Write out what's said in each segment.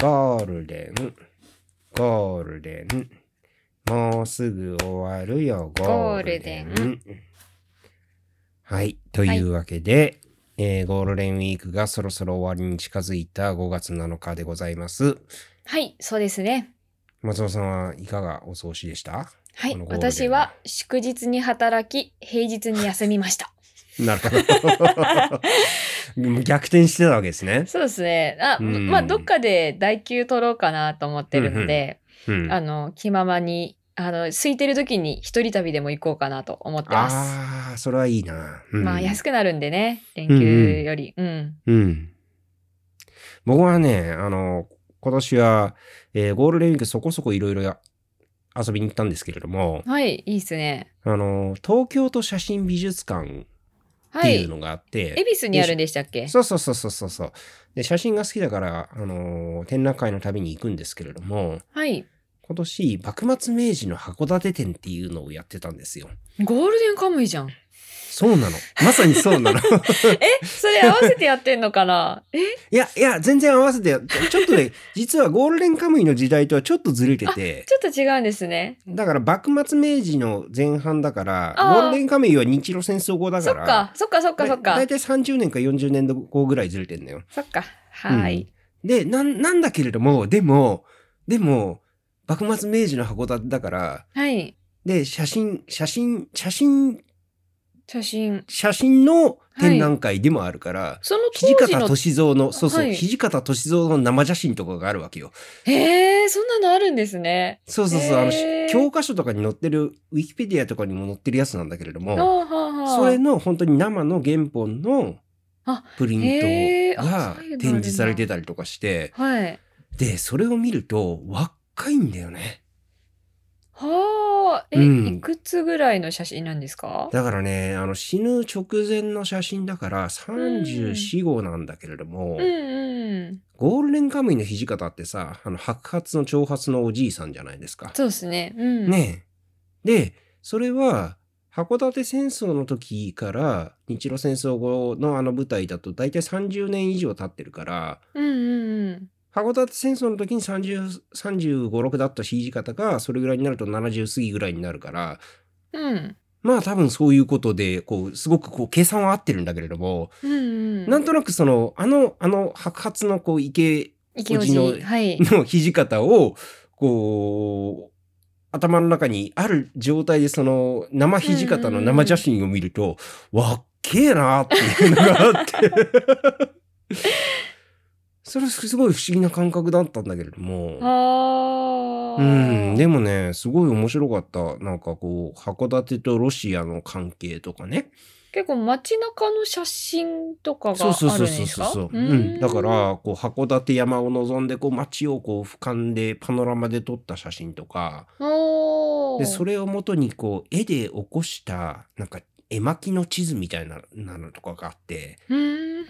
ゴールデン、ゴールデン。もうすぐ終わるよ、ゴールデン。ゴールはい。というわけで、えーゴールデンウィークがそろそろ終わりに近づいた5月7日でございます。はい、そうですね。松尾さんはいかがお過ごしでした？はい私は祝日に働き、平日に休みました。なるほど。逆転してたわけですね。そうですね。あ、うんまあ、どっかで代休取ろうかなと思ってるので、うん、あの、気ままに、あの、空いてる時に一人旅でも行こうかなと思ってます。ああ、それはいいな。うんまあ、安くなるんでね、連休より。うん。うん。僕はね、あの、今年は、えーゴールデンウィークそこそこいろいろ遊びに行ったんですけれども、はい、いいっすね。あの、東京都写真美術館っはい。ていうのがあって、恵比寿にあるんでしたっけ？そうそうそうそうそうそう。で、写真が好きだから、あの、展覧会の旅に行くんですけれども、はい。今年、幕末明治の函館展っていうのをやってたんですよ。ゴールデンカムイじゃん。そうなの。まさにそうなの。え、それ合わせてやってんのかな？え？いや、いや、全然合わせて、ちょっとね、実はゴールデンカムイの時代とはちょっとずれてて、ちょっと違うんですね。だから幕末明治の前半だから、ゴールデンカムイは日露戦争後だから、そっか、そっか、そっか、そっかだだい。たい30年か40年後ぐらいずれてんだよ。そっか。はい。で、なん、なんだけれども、でも、でも、幕末明治の函館だから、はい。で、写真、写真、写真、写真。写真の展覧会でもあるから、その土当時の。方歳三の、そうそう、はい土方歳三の生写真とかがあるわけよ。へえ、そんなのあるんですね。そうそうそう、あの教科書とかに載ってる、ウィキペディアとかにも載ってるやつなんだけれども、はあ、は。それの本当に生の原本のあプリントが展示されてたりとかして、はい。で、それを見ると若いんだよね。はあ、え、うんいくつぐらいの写真なんですか？だからね、あの死ぬ直前の写真だから34、5なんだけれども、うんうん。ゴールデンカムイの土方ってさ、あの白髪の長髪のおじいさんじゃないですか。そうですね。うん。。ねえ。で、それは、函館戦争の時から日露戦争後のあの舞台だと大体30年以上経ってるから、うんうんうん。函館戦争の時に30 35、6だった土方がそれぐらいになると70過ぎぐらいになるから、うん。まあ多分そういうことで、こう、すごくこう計算は合ってるんだけれども、うんうん。なんとなくその、あの、あの白髪のこう池池おじのはい。の土方を、こう、頭の中にある状態でその生土方の生写真を見ると、わっけえなっていうのがあって。それすごい不思議な感覚だったんだけれども。うん、でもね、すごい面白かった。なんかこう、函館とロシアの関係とかね。結構街中の写真とかがそうそうそうあるんですかそうそう。うーん。だから、こう、函館山を望んで、こう、街をこう、俯瞰で、パノラマで撮った写真とか、で、それをもとに、こう、絵で起こした、なんか、絵巻の地図みたいななのとかがあって、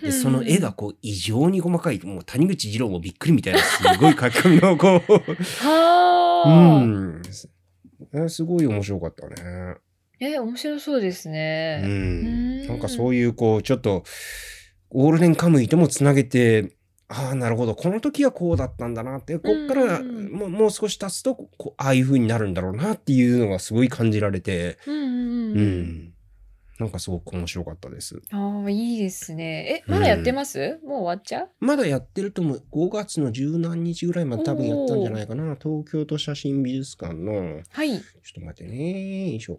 で、その絵がこう、異常に細かい、もう谷口二郎もびっくりみたいな、すごい書き込みの、こう、はうあ、ん。えすごい面白かったね。え面白そうですうね、ん。んなんかそういう、こう、ちょっと、ゴールデンカムイともつなげて、ああ、なるほど。この時はこうだったんだなって、こっからうんもうもう少し経つと、こうああいう風になるんだろうなっていうのがすごい感じられて、うんうんううんん。なんかすごく面白かったです。ああいいですねえまだやってます、もう終わっちゃう？まだやってると思う。5月の十何日ぐらいまで多分やったんじゃないかな。東京都写真美術館の、はいちょっと待ってね。よいしょ。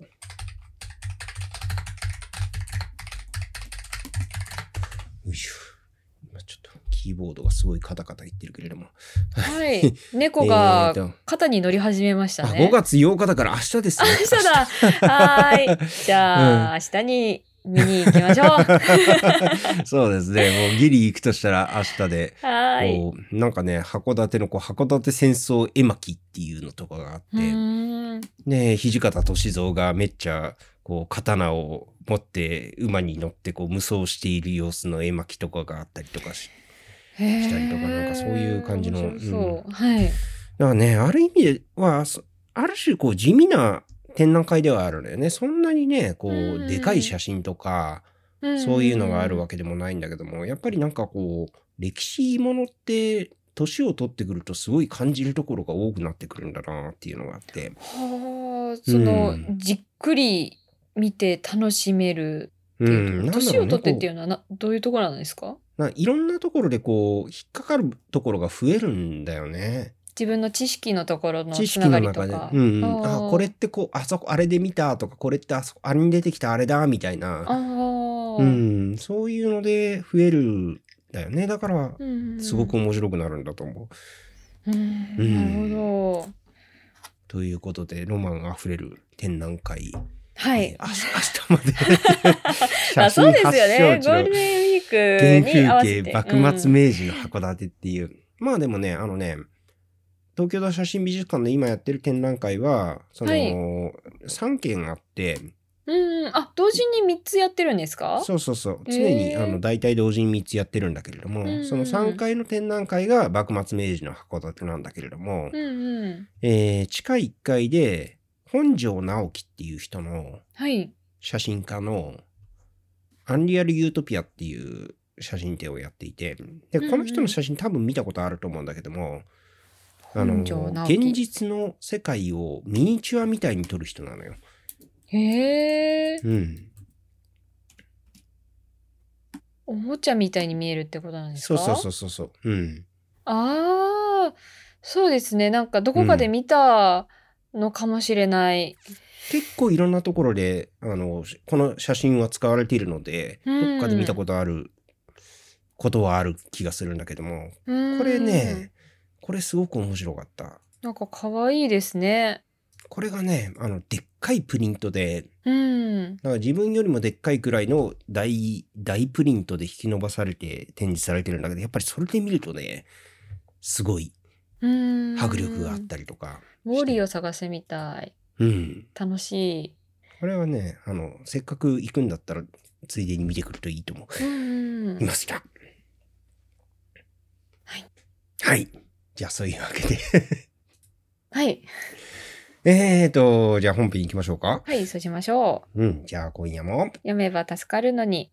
よいしょ。キーボードがすごいカタカタ言ってるけれども。はい。猫が肩に乗り始めましたあ、ね5月8日だから明日ですね。明日だ。はーい。じゃあ、明日に見に行きましょう。は そうですね。もうギリ行くとしたら明日で。ーい。こうなんかね、函館のこう函館戦争絵巻っていうのとかがあって、ね土方歳三がめっちゃこう刀を持って馬に乗ってこう無双している様子の絵巻とかがあったりとかしへしたりとかなんかそういう感じの面白そう、はい。だからねある意味ではそある種こう地味な展覧会ではあるのよね。そんなにねこううん。でかい写真とかそういうのがあるわけでもないんだけどもやっぱりなんかこう歴史ものって年を取ってくるとすごい感じるところが多くなってくるんだなっていうのがあって。はあ、その、うん。じっくり見て楽しめるうっていうところ、ん、年を取ってっていうこのはなどういうところなんですか？いろんなところでこう、引っかかるところが増えるんだよね。自分の知識のところの知識つながの中で。うんうん、あこれってこう、あそこ、あれで見たとか、これってあそこ、あれに出てきたあれだ、みたいあな。ーうん、そういうので増えるんだよね。だから、うんすごく面白くなるんだと思う。うんうんなるほど。ということで、ロマンあふれる展覧会。はいえー。明日まで。あそうですよね。ゴールデンウィー原クに合わせて。風景幕末明治の函館っていう。まあでもね、あのね、東京都写真美術館で今やってる展覧会は、その、はい3件あって、うん、うんあ、同時に3つやってるんですか？そうそうそう、常にあの大体同時に3つやってるんだけれども、うんその3階の展覧会が幕末明治の函館なんだけれども、うんうん。えー地下1階で本庄直樹っていう人のはい。写真家のアンリアル・ユートピアっていう写真展をやっていて、で、この人の写真多分見たことあると思うんだけども、あの、現実の世界をミニチュアみたいに撮る人なのよ。へえ。うん。おもちゃみたいに見えるってことなんですか？そうそうそうそうそう。うん。ああ、そうですね。なんかどこかで見たのかもしれない。結構いろんなところで、あの、この写真は使われているので、うんどっかで見たことあることはある気がするんだけども、ここれね、これすごく面白かった。なんか可愛いですね。これがね、あの、でっかいプリントで、うん。だから自分よりもでっかいくらいの大、大プリントで引き伸ばされて展示されてるんだけど、やっぱりそれで見るとね、すごいうん。迫力があったりとか。ウォーリーを探せみたい。うん。楽しい。これはね、あの、せっかく行くんだったら、ついでに見てくるといいと思うんい。ました。はい。はい。じゃあ、そういうわけで。はい。えーと、じゃあ本編行きましょうか。はい、そうしましょう。うん。じゃあ、今夜も。読めば助かるのに。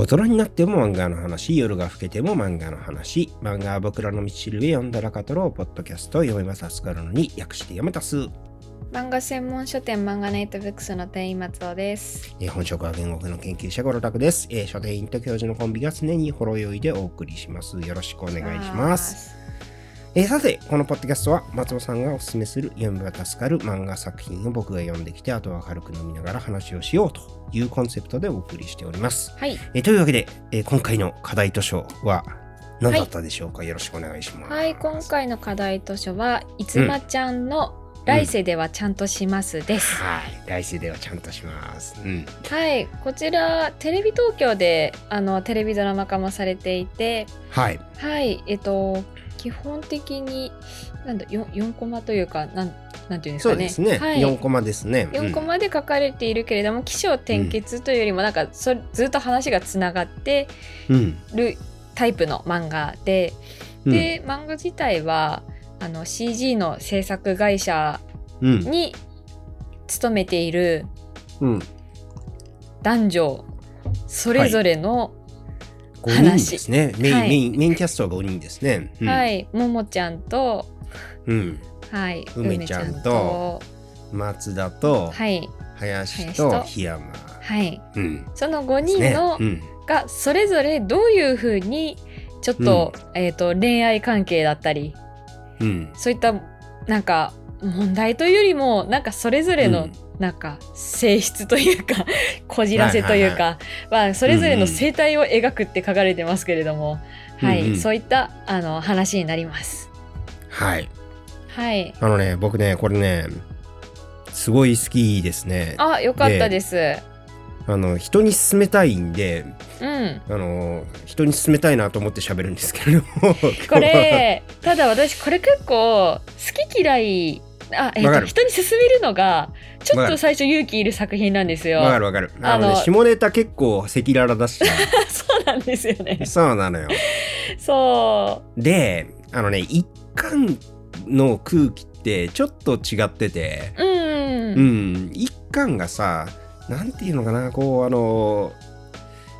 大人になっても漫画の話、夜が更けても漫画の話、漫画は僕らの道しるべ読んだらかとろう、ポッドキャスト、読めます助かるのに、訳して読めたす。漫画専門書店漫画ネイトブックスの店員松尾です。えー本職は言語学の研究者、ゴロタクです。えー書店員と教授のコンビが常にほろ酔いでお送りします。よろしくお願いします。えーさて、このポッドキャストは松尾さんがおすすめする読めば助かる漫画作品を僕が読んできて、あとは軽く飲みながら話をしようというコンセプトでお送りしております。はい。えーというわけで、えー今回の課題図書は何だったでしょうか、よろしくお願いします。はい、今回の課題図書は、いつまちゃんの来世ではちゃんとしますです。はい。来世ではちゃんとします。うん。はい、こちらテレビ東京であのテレビドラマ化もされていて、はい。はい、えっと基本的になんだ 4, 4コマというかなんなんていうんですかね。そうですね。はい、4コマですね。4コマで書かれているけれども起承転結というよりもなんかそずっと話がつながってうん。るタイプの漫画で、うん、で漫画自体はあの CG の制作会社うん。に勤めているうん。男女それぞれの、5人ですね。メイン、はいメイン、メインキャストは5人ですね。うん、。はいい、ももちゃんと、うん。はい、梅ちゃんと松田と、はい、林と檜山。はい、うん。その5ですね人の、うん。がそれぞれどういうふうにちょっと,、えー、と恋愛関係だったりうん。そういったなんか問題というよりもなんかそれぞれのうんなんか性質というか こじらせというか、まあ、それぞれの生態を描くって書かれてますけれども、はい、うんうんそういったあの話になります。はい。はい、あのね、僕ね、これね、すごい好きですね。あよかったです。あの人に勧めたいんでうんあの人に勧めたいなと思って喋るんですけれどもこれただ私これ結構好き嫌いあ、えっと、わかる人に勧めるのがちょっと最初勇気いる作品なんですよ。わかるわかるあのね下ネタ結構赤裸々だし そうなんですよね。そうなのよそであのね一巻の空気ってちょっと違っててう。うん。うん一巻がさなんていうのかなこうあの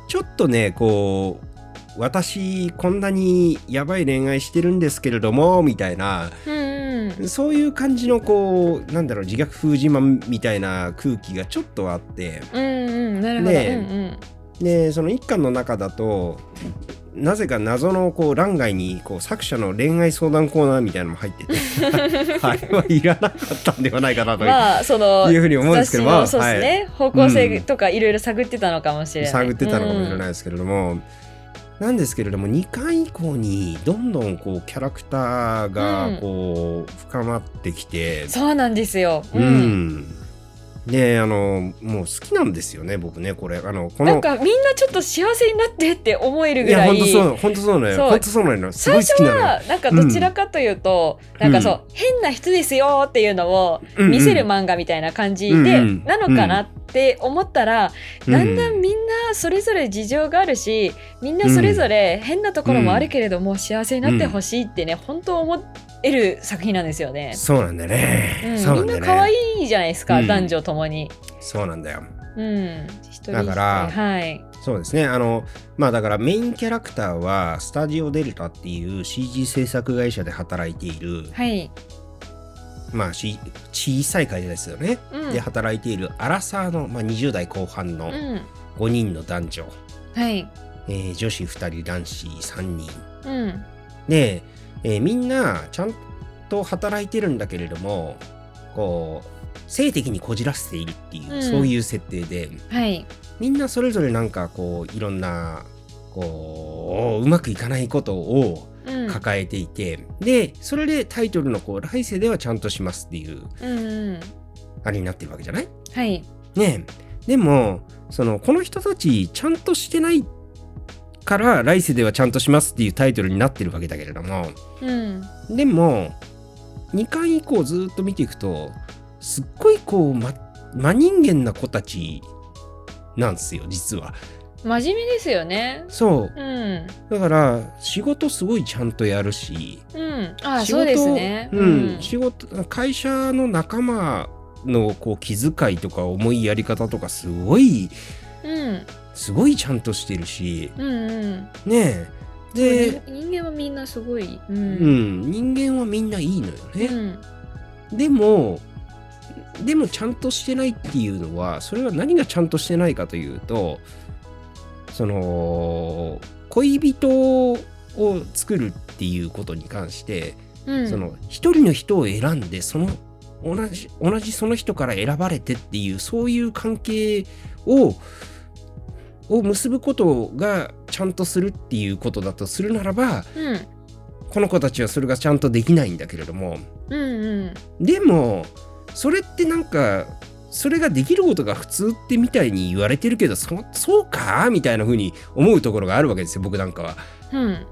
ちょっとねこう私こんなにやばい恋愛してるんですけれどもみたいなうんうん。そういう感じのこうなんだろう自虐風自慢みたいな空気がちょっとあってうんうん。なるほど。ねうんでその一巻の中だとなぜか謎のこう欄外にこう作者の恋愛相談コーナーみたいなのも入ってて あれはいらなかったんではないかなうん。という,、まあそのいうふうに思うんですけどもそうですはいね、方向性とかいろいろ探ってたのかもしれない。探ってたのかもしれないい。ですけれども、なんですけれども2巻以降にどんどんこうキャラクターがこう深まってきて、そうなんですよ。う。うん。んであのもう好きなんですよね僕ねこれ。あのこの。なんかみんなちょっと幸せになってって思えるいやぐらい。本当そう本当そうなの本当そうなの最初はなんかどちらかというと、なんかそう、変な人ですよっていうのを見せる漫画みたいな感じで、うんうん。なのかなって思ったら、うん。だんだんみんなそれぞれ事情があるしみんなそれぞれ変なところもあるけれども、幸せになってほしいってね本当思える作品なんですよね。そうなんだよね、うん、みんな可愛いじゃないですか、うん。男女ともに。そうなんだよ。うん、だからはい、そうですね。あのまあだからメインキャラクターはスタジオデルタっていう CG 制作会社で働いているはい、まあし小さい会社ですよね、うん。で働いているアラサーの、まあ、20代後半のうん、5人の男女、はい、えー女子2人男子3人。うん、で、えーみんなちゃんと働いてるんだけれどもこう性的にこじらせているっていう、うん。そういう設定で。はい、みんなそれぞれなんかこういろんなこううまくいかないことをうん、抱えていて、でそれでタイトルのこう来世ではちゃんとしますっていううん、うん、あれになってるわけじゃない？はい、ねえ。でもそのこの人たちちゃんとしてないから来世ではちゃんとしますっていうタイトルになってるわけだけれども。うん、でも2巻以降ずっと見ていくとすっごいこう、ま、真人間な子たちなんですよ実は真面目ですよね。そう。うん、だから仕事すごいちゃんとやるし。うん、あ、そうですね。うん、仕事会社の仲間のこう気遣いとか思いやり方とかすごいうん、すごいちゃんとしてるし。うん、うん。ねえ。で、人間はみんなすごい。う、うんん、人間はみんないいのよね、うん、でもでもちゃんとしてないっていうのはそれは何がちゃんとしてないかというとその恋人を作るっていうことに関して、うん、その一人の人を選んでその同じ同じその人から選ばれてっていうそういう関係をを結ぶことがちゃんとするっていうことだとするならばうん、この子たちはそれがちゃんとできないんだけれども。うん、うん、でもそれってなんかそれができることが普通ってみたいに言われてるけどそそうか？みたいな風に思うところがあるわけですよ僕なんかは。うん、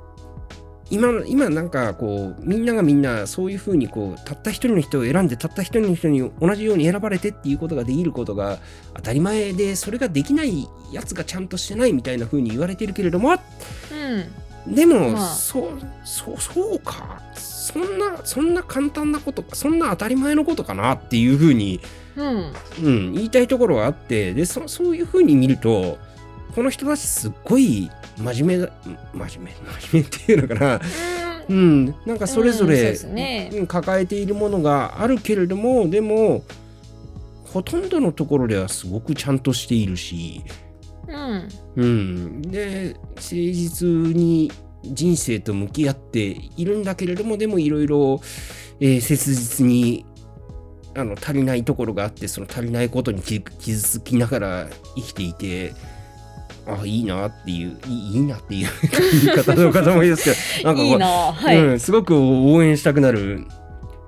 今の今なんかこうみんながみんなそういう風にこうたった一人の人を選んでたった一人の人に同じように選ばれてっていうことができることが当たり前でそれができないやつがちゃんとしてないみたいな風に言われてるけれどもうん、でも、まあ。そうそうそうか？そんなそんな簡単なことかそんな当たり前のことかなっていう風に、うん、うん、言いたいところはあってでそそういう風に見るとこの人たちすっごい真面目だ真面目？真面目っていうのかな？うん、なんかそれぞれ、うんねうん抱えているものがあるけれどもでもほとんどのところではすごくちゃんとしているし、うん、うん、で誠実に人生と向き合っているんだけれどもでもいろいろえー切実にあの足りないところがあってその足りないことに気傷つきながら生きていてあいいなっていういいいいなっていう 言い方の方もいいですけど なんかはい、うん、すごく応援したくなる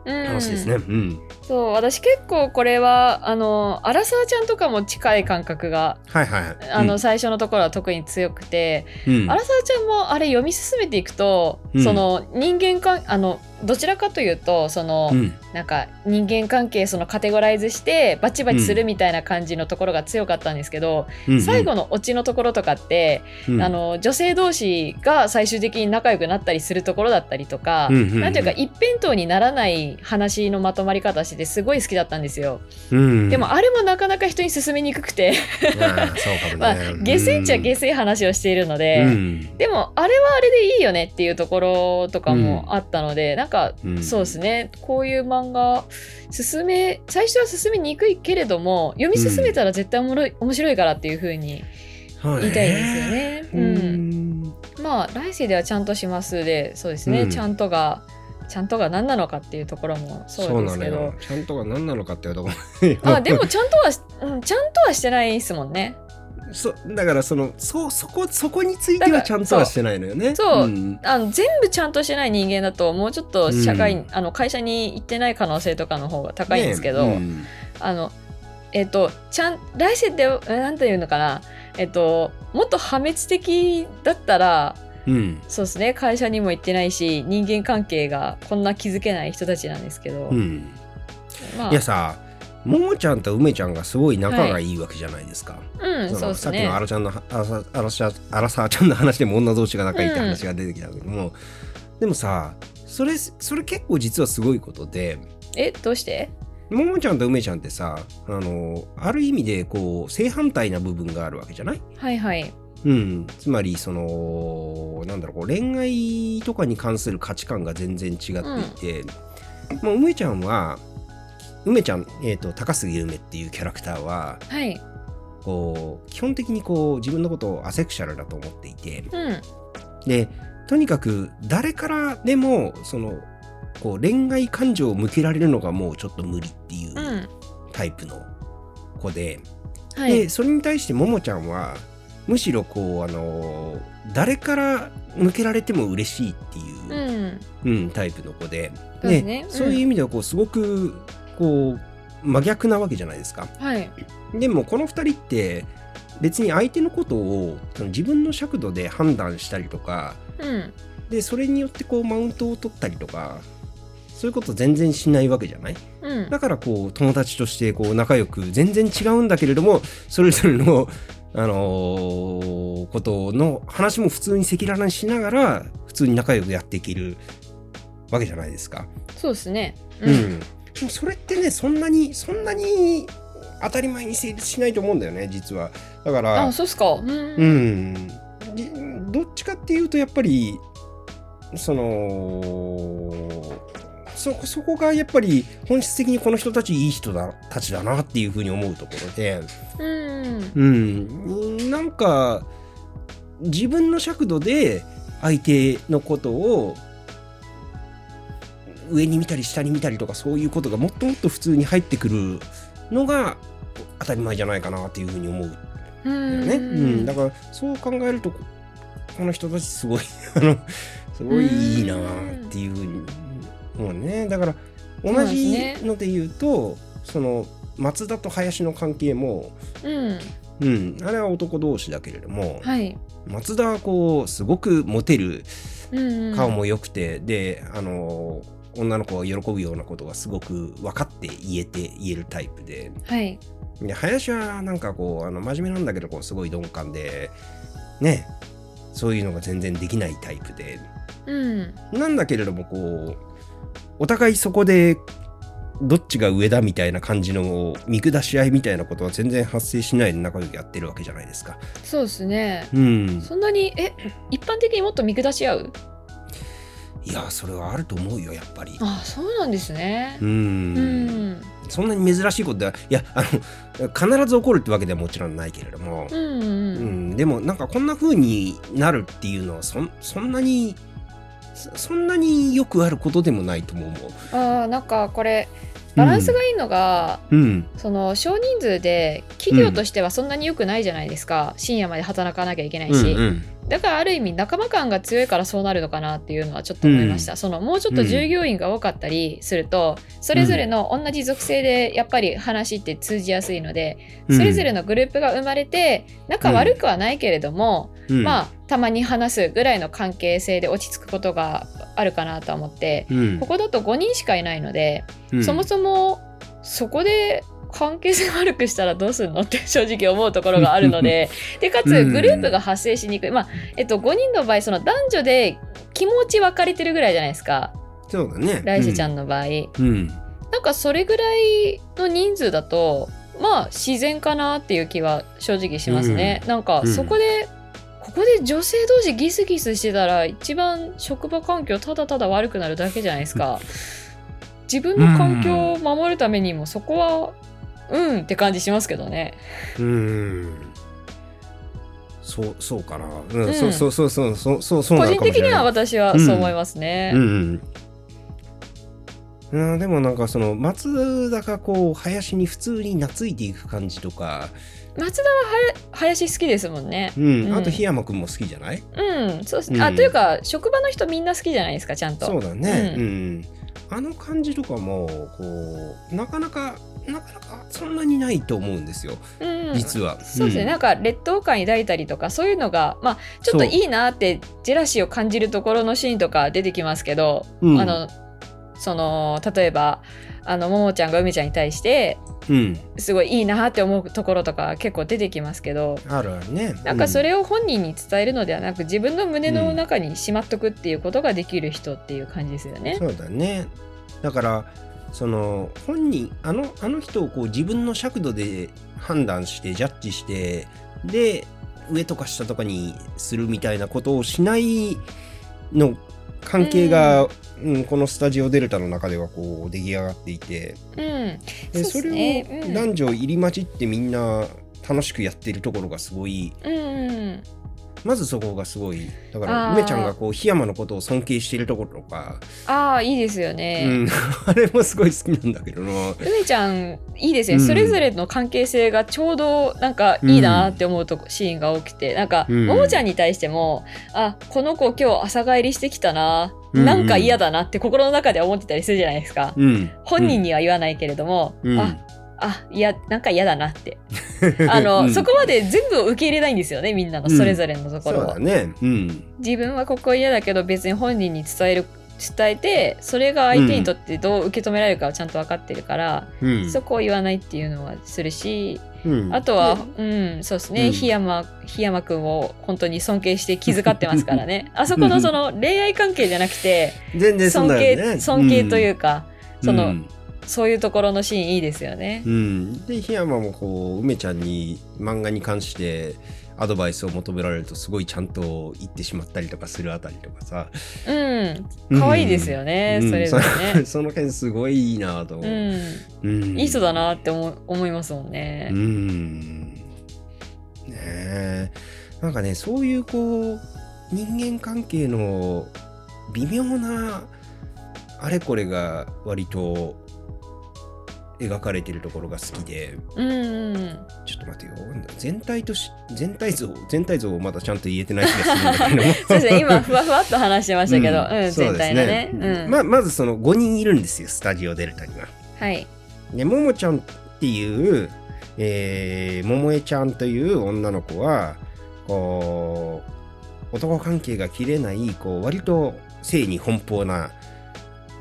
うん話ですね。うん。そう私結構これはあのアラサーちゃんとかも近い感覚がはいはいあの、最初のところは特に強くて、うん。アラサーちゃんもあれ読み進めていくと、うん。その人間関あのどちらかというとその、うん。なんか人間関係そのカテゴライズしてバチバチするみたいな感じのところが強かったんですけど、うん最後のオチのところとかって、うん。あの女性同士が最終的に仲良くなったりするところだったりとか、うんていうか一辺倒にならない話のまとまり方しててすごい好きだったんですよ。うん。でもあれもなかなか人に勧めにくくて、まあ 下水っちゃ下水話をしているので。うん。でもあれはあれでいいよねっていうところとかもあったので、なんかうん。そうですね。こういう漫画進め最初は進めにくいけれども読み進めたら絶対おもろい、面白いからっていう風にはい。言いたいんですよね。ううんん。まあ来世ではちゃんとしますでそうですね、うん。ちゃんとがちゃんとが何なのかっていうところもそうですけど。ちゃんとが何なのかっていうとこあでもちゃんとはし、うん、ちゃんとはしてないですもんね。そだからそのそそこそこについてはちゃんとはしてないのよね。そうん。あの全部ちゃんとしてない人間だともうちょっと社会、うん。あの会社に行ってない可能性とかの方が高いんですけど、ねうん。あのえっ、とちゃん来世ってえなんていうのかな。えっ、ともっと破滅的だったらうん。そうですね。会社にも行ってないし人間関係がこんな気づけない人たちなんですけど、うん。まあ。いやさももちゃんと梅ちゃんがすごい仲がいいわけじゃないですか。うんそそうですね。のさっきのアラちゃんのアラサアラサアラサーちゃんの話でも女同士が仲いいって話が出てきたけども、でもさそれそれ結構実はすごいことで。えどうして？ももちゃんと梅ちゃんってさあのある意味でこう正反対な部分があるわけじゃない？はいはいうん、つまりそのなんだろう恋愛とかに関する価値観が全然違っていて、もう梅ちゃんは梅ちゃん、えー、と高杉梅っていうキャラクターははい。こう基本的にこう自分のことをアセクシャルだと思っていてうん。でとにかく誰からでもそのこう恋愛感情を向けられるのがもうちょっと無理っていううん。タイプの子で、はい。でそれに対してももちゃんはむしろこうあの誰から向けられても嬉しいっていうう、ん。うんタイプの子でそうね。うん。そういう意味ではこうすごくこう真逆なわけじゃないですか。はい。でもこの2人って別に相手のことをその自分の尺度で判断したりとかうん。でそれによってこうマウントを取ったりとかそういうこと全然しないわけじゃない？うん。だからこう友達としてこう仲良く全然違うんだけれどもそれぞれの、あのーことの話も普通に赤裸々にしながら普通に仲良くやっていけるわけじゃないですか。そうですね。うん。でもそれってねそんなにそんなに当たり前に成立しないと思うんだよね実は。だからあそうっすか。うん。うん。じどっちかっていうとやっぱりそのそそこがやっぱり本質的にこの人たちいい人だたちだなっていうふうに思うところで、うん。うん、なんか自分の尺度で相手のことを上に見たり下に見たりとかそういうことがもっともっと普通に入ってくるのが当たり前じゃないかなっていうふうに思ううん。ね。うん、だからそう考えるとここの人たちすごいあのすごいいいなっていうふうに思うね。だから同じので言うとその松田と林の関係も、うん。うん、あれは男同士だけれども、はい。松田はこうすごくモテるうん。顔も良くて、であの女の子が喜ぶようなことがすごく分かって言えて言えるタイプで。はい。で林はなんかこうあの真面目なんだけどこうすごい鈍感でねそういうのが全然できないタイプで。うん。なんだけれどもこうお互いそこでどっちが上だみたいな感じの見下し合いみたいなことは全然発生しないで仲良くやってるわけじゃないですか。そうですね。うん、そんなにえ一般的にもっと見下し合う？いやそれはあると思うよやっぱり。あそうなんですね。ううん。んそんなに珍しいことではいやあの必ず起こるってわけではもちろんないけれども、うんうん。うん、でもなんかこんな風になるっていうのはそんそんなにそそんなによくあることでもないとも思う。あーなんかこれバランスがいいのが、うん。その少人数で企業としてはそんなに良くないじゃないですか、深夜まで働かなきゃいけないし、うんだからある意味仲間感が強いからそうなるのかなっていうのはちょっと思いました、そのもうちょっと従業員が多かったりすると、それぞれの同じ属性でやっぱり話って通じやすいので、うん。それぞれのグループが生まれて仲悪くはないけれども、うん、まあたまに話すぐらいの関係性で落ち着くことがあるかなと思って、うん。ここだと5人しかいないので、うん。そもそもそこで関係性悪くしたらどうするのって 正直思うところがあるのででかつうん。グループが発生しにくい、まあえっと、5人の場合その男女で気持ち分かれてるぐらいじゃないですか。そうだね。来世ちゃんの場合、うん。なんかそれぐらいの人数だとまあ自然かなっていう気は正直しますね、なんかそこで、ここで女性同士ギスギスしてたら一番職場環境ただただ悪くなるだけじゃないですか。自分の環境を守るためにもそこはうんって感じしますけどね。うん。そう、そうかな。うん、うん。そうそうそうそうそうそうそう個人的には私はそう思いますね、うんうん、うん、でもなんかその松田がこう林に普通に懐いていく感じとか、松田は林好きですもんね。うん。うん。あと檜山君も好きじゃない？うんそうです。ね、うん。あというか職場の人みんな好きじゃないですかちゃんと。そうだね、ううん。あの感じとかもこうなかなかなかなかそんなにないと思うんですよ。うん。実は。そうですね、ん。なんか劣等感抱いたりとかそういうのがまあちょっといいなってジェラシーを感じるところのシーンとか出てきますけど、うん。あのその例えばあのももちゃんが梅ちゃんに対してうん、すごいいいなって思うところとか結構出てきますけどあるあるね。なんかそれ、れを本人に伝えるのではなく自分の胸の中にしまっとくっていうことができる人っていう感じですよね。そうだね。だからその本人あのあの人をこう自分の尺度で判断してジャッジしてで上とか下とかにするみたいなことをしないの関係が、うん。このスタジオデルタの中ではこう出来上がっていて。うん、でそね。れをうん。男女入り混じってみんな楽しくやってるところがすごいうんうんまずそこがすごいだから梅ちゃんがこう檜山のことを尊敬しているところとか、ああいいですよね。うん、あれもすごい好きなんだけどな。梅ちゃんいいですね、うん。それぞれの関係性がちょうどなんかいいなって思うとこ、シーンが多くて。なんか、うん。ももちゃんに対してもあこの子今日朝帰りしてきたな、うん。なんか嫌だなって心の中で思ってたりするじゃないですか、うん、本人には言わないけれども、うん。ああいやなんか嫌だなって。あの、うん。そこまで全部を受け入れないんですよねみんなのそれぞれのところを、だね。うん。自分はここ嫌だけど別に本人に伝える伝えてそれが相手にとってどう受け止められるかをちゃんと分かってるから、うん。そこを言わないっていうのはするし、うん。あとは、うん、そうですね、うん。檜山、檜山くんを本当に尊敬して気遣ってますからね。あそこのその恋愛関係じゃなくて、全然そう尊敬、だよね。尊敬というか、その、うんそういうところのシーンいいですよね。う。ん、で檜山もこう梅ちゃんに漫画に関してアドバイスを求められるとすごいちゃんと言ってしまったりとかするあたりとかさ。うん、可愛いですよね、うん。それぞれそね。その辺すごいいいなと思う。う、ん、うん。いい人だなって思う思いますもんね。う。ん。ねえ。なんかねそういうこう人間関係の微妙なあれこれが割と描かれてるところが好きでうん、うん、ちょっと待ってよ。全体とし全体像全体像をまだちゃんと言えてない気がするんだけども。そうですね、今、ふわふわっと話してましたけど、うん、そう全体のね。ですうん。ままずその5人いるんですよスタジオデルタには。はい。でももちゃんっていう、えー、桃江ちゃんという女の子はこう男関係が切れないこう割と性に奔放な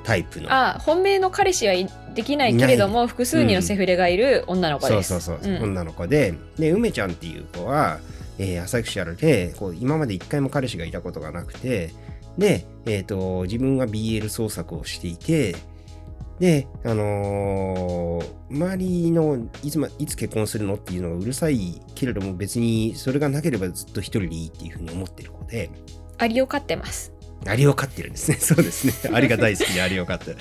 タイプの。あ、本命の彼氏はいできないけれども、複数人のセフレがいる女の子そうです。そうそう、ん。女の子でで梅ちゃんっていう子は、えー、アサクシャルでこう今まで一回も彼氏がいたことがなくてで、えー、と自分は BL 創作をしていてで、あのー周りのいつ,、ま、いつ結婚するのっていうのがうるさいけれども別にそれがなければずっと一人でいいっていうふうに思ってる子で。アリを飼ってます。アリを飼ってるんですね。そうですね。アリが大好きでアリを飼ってる。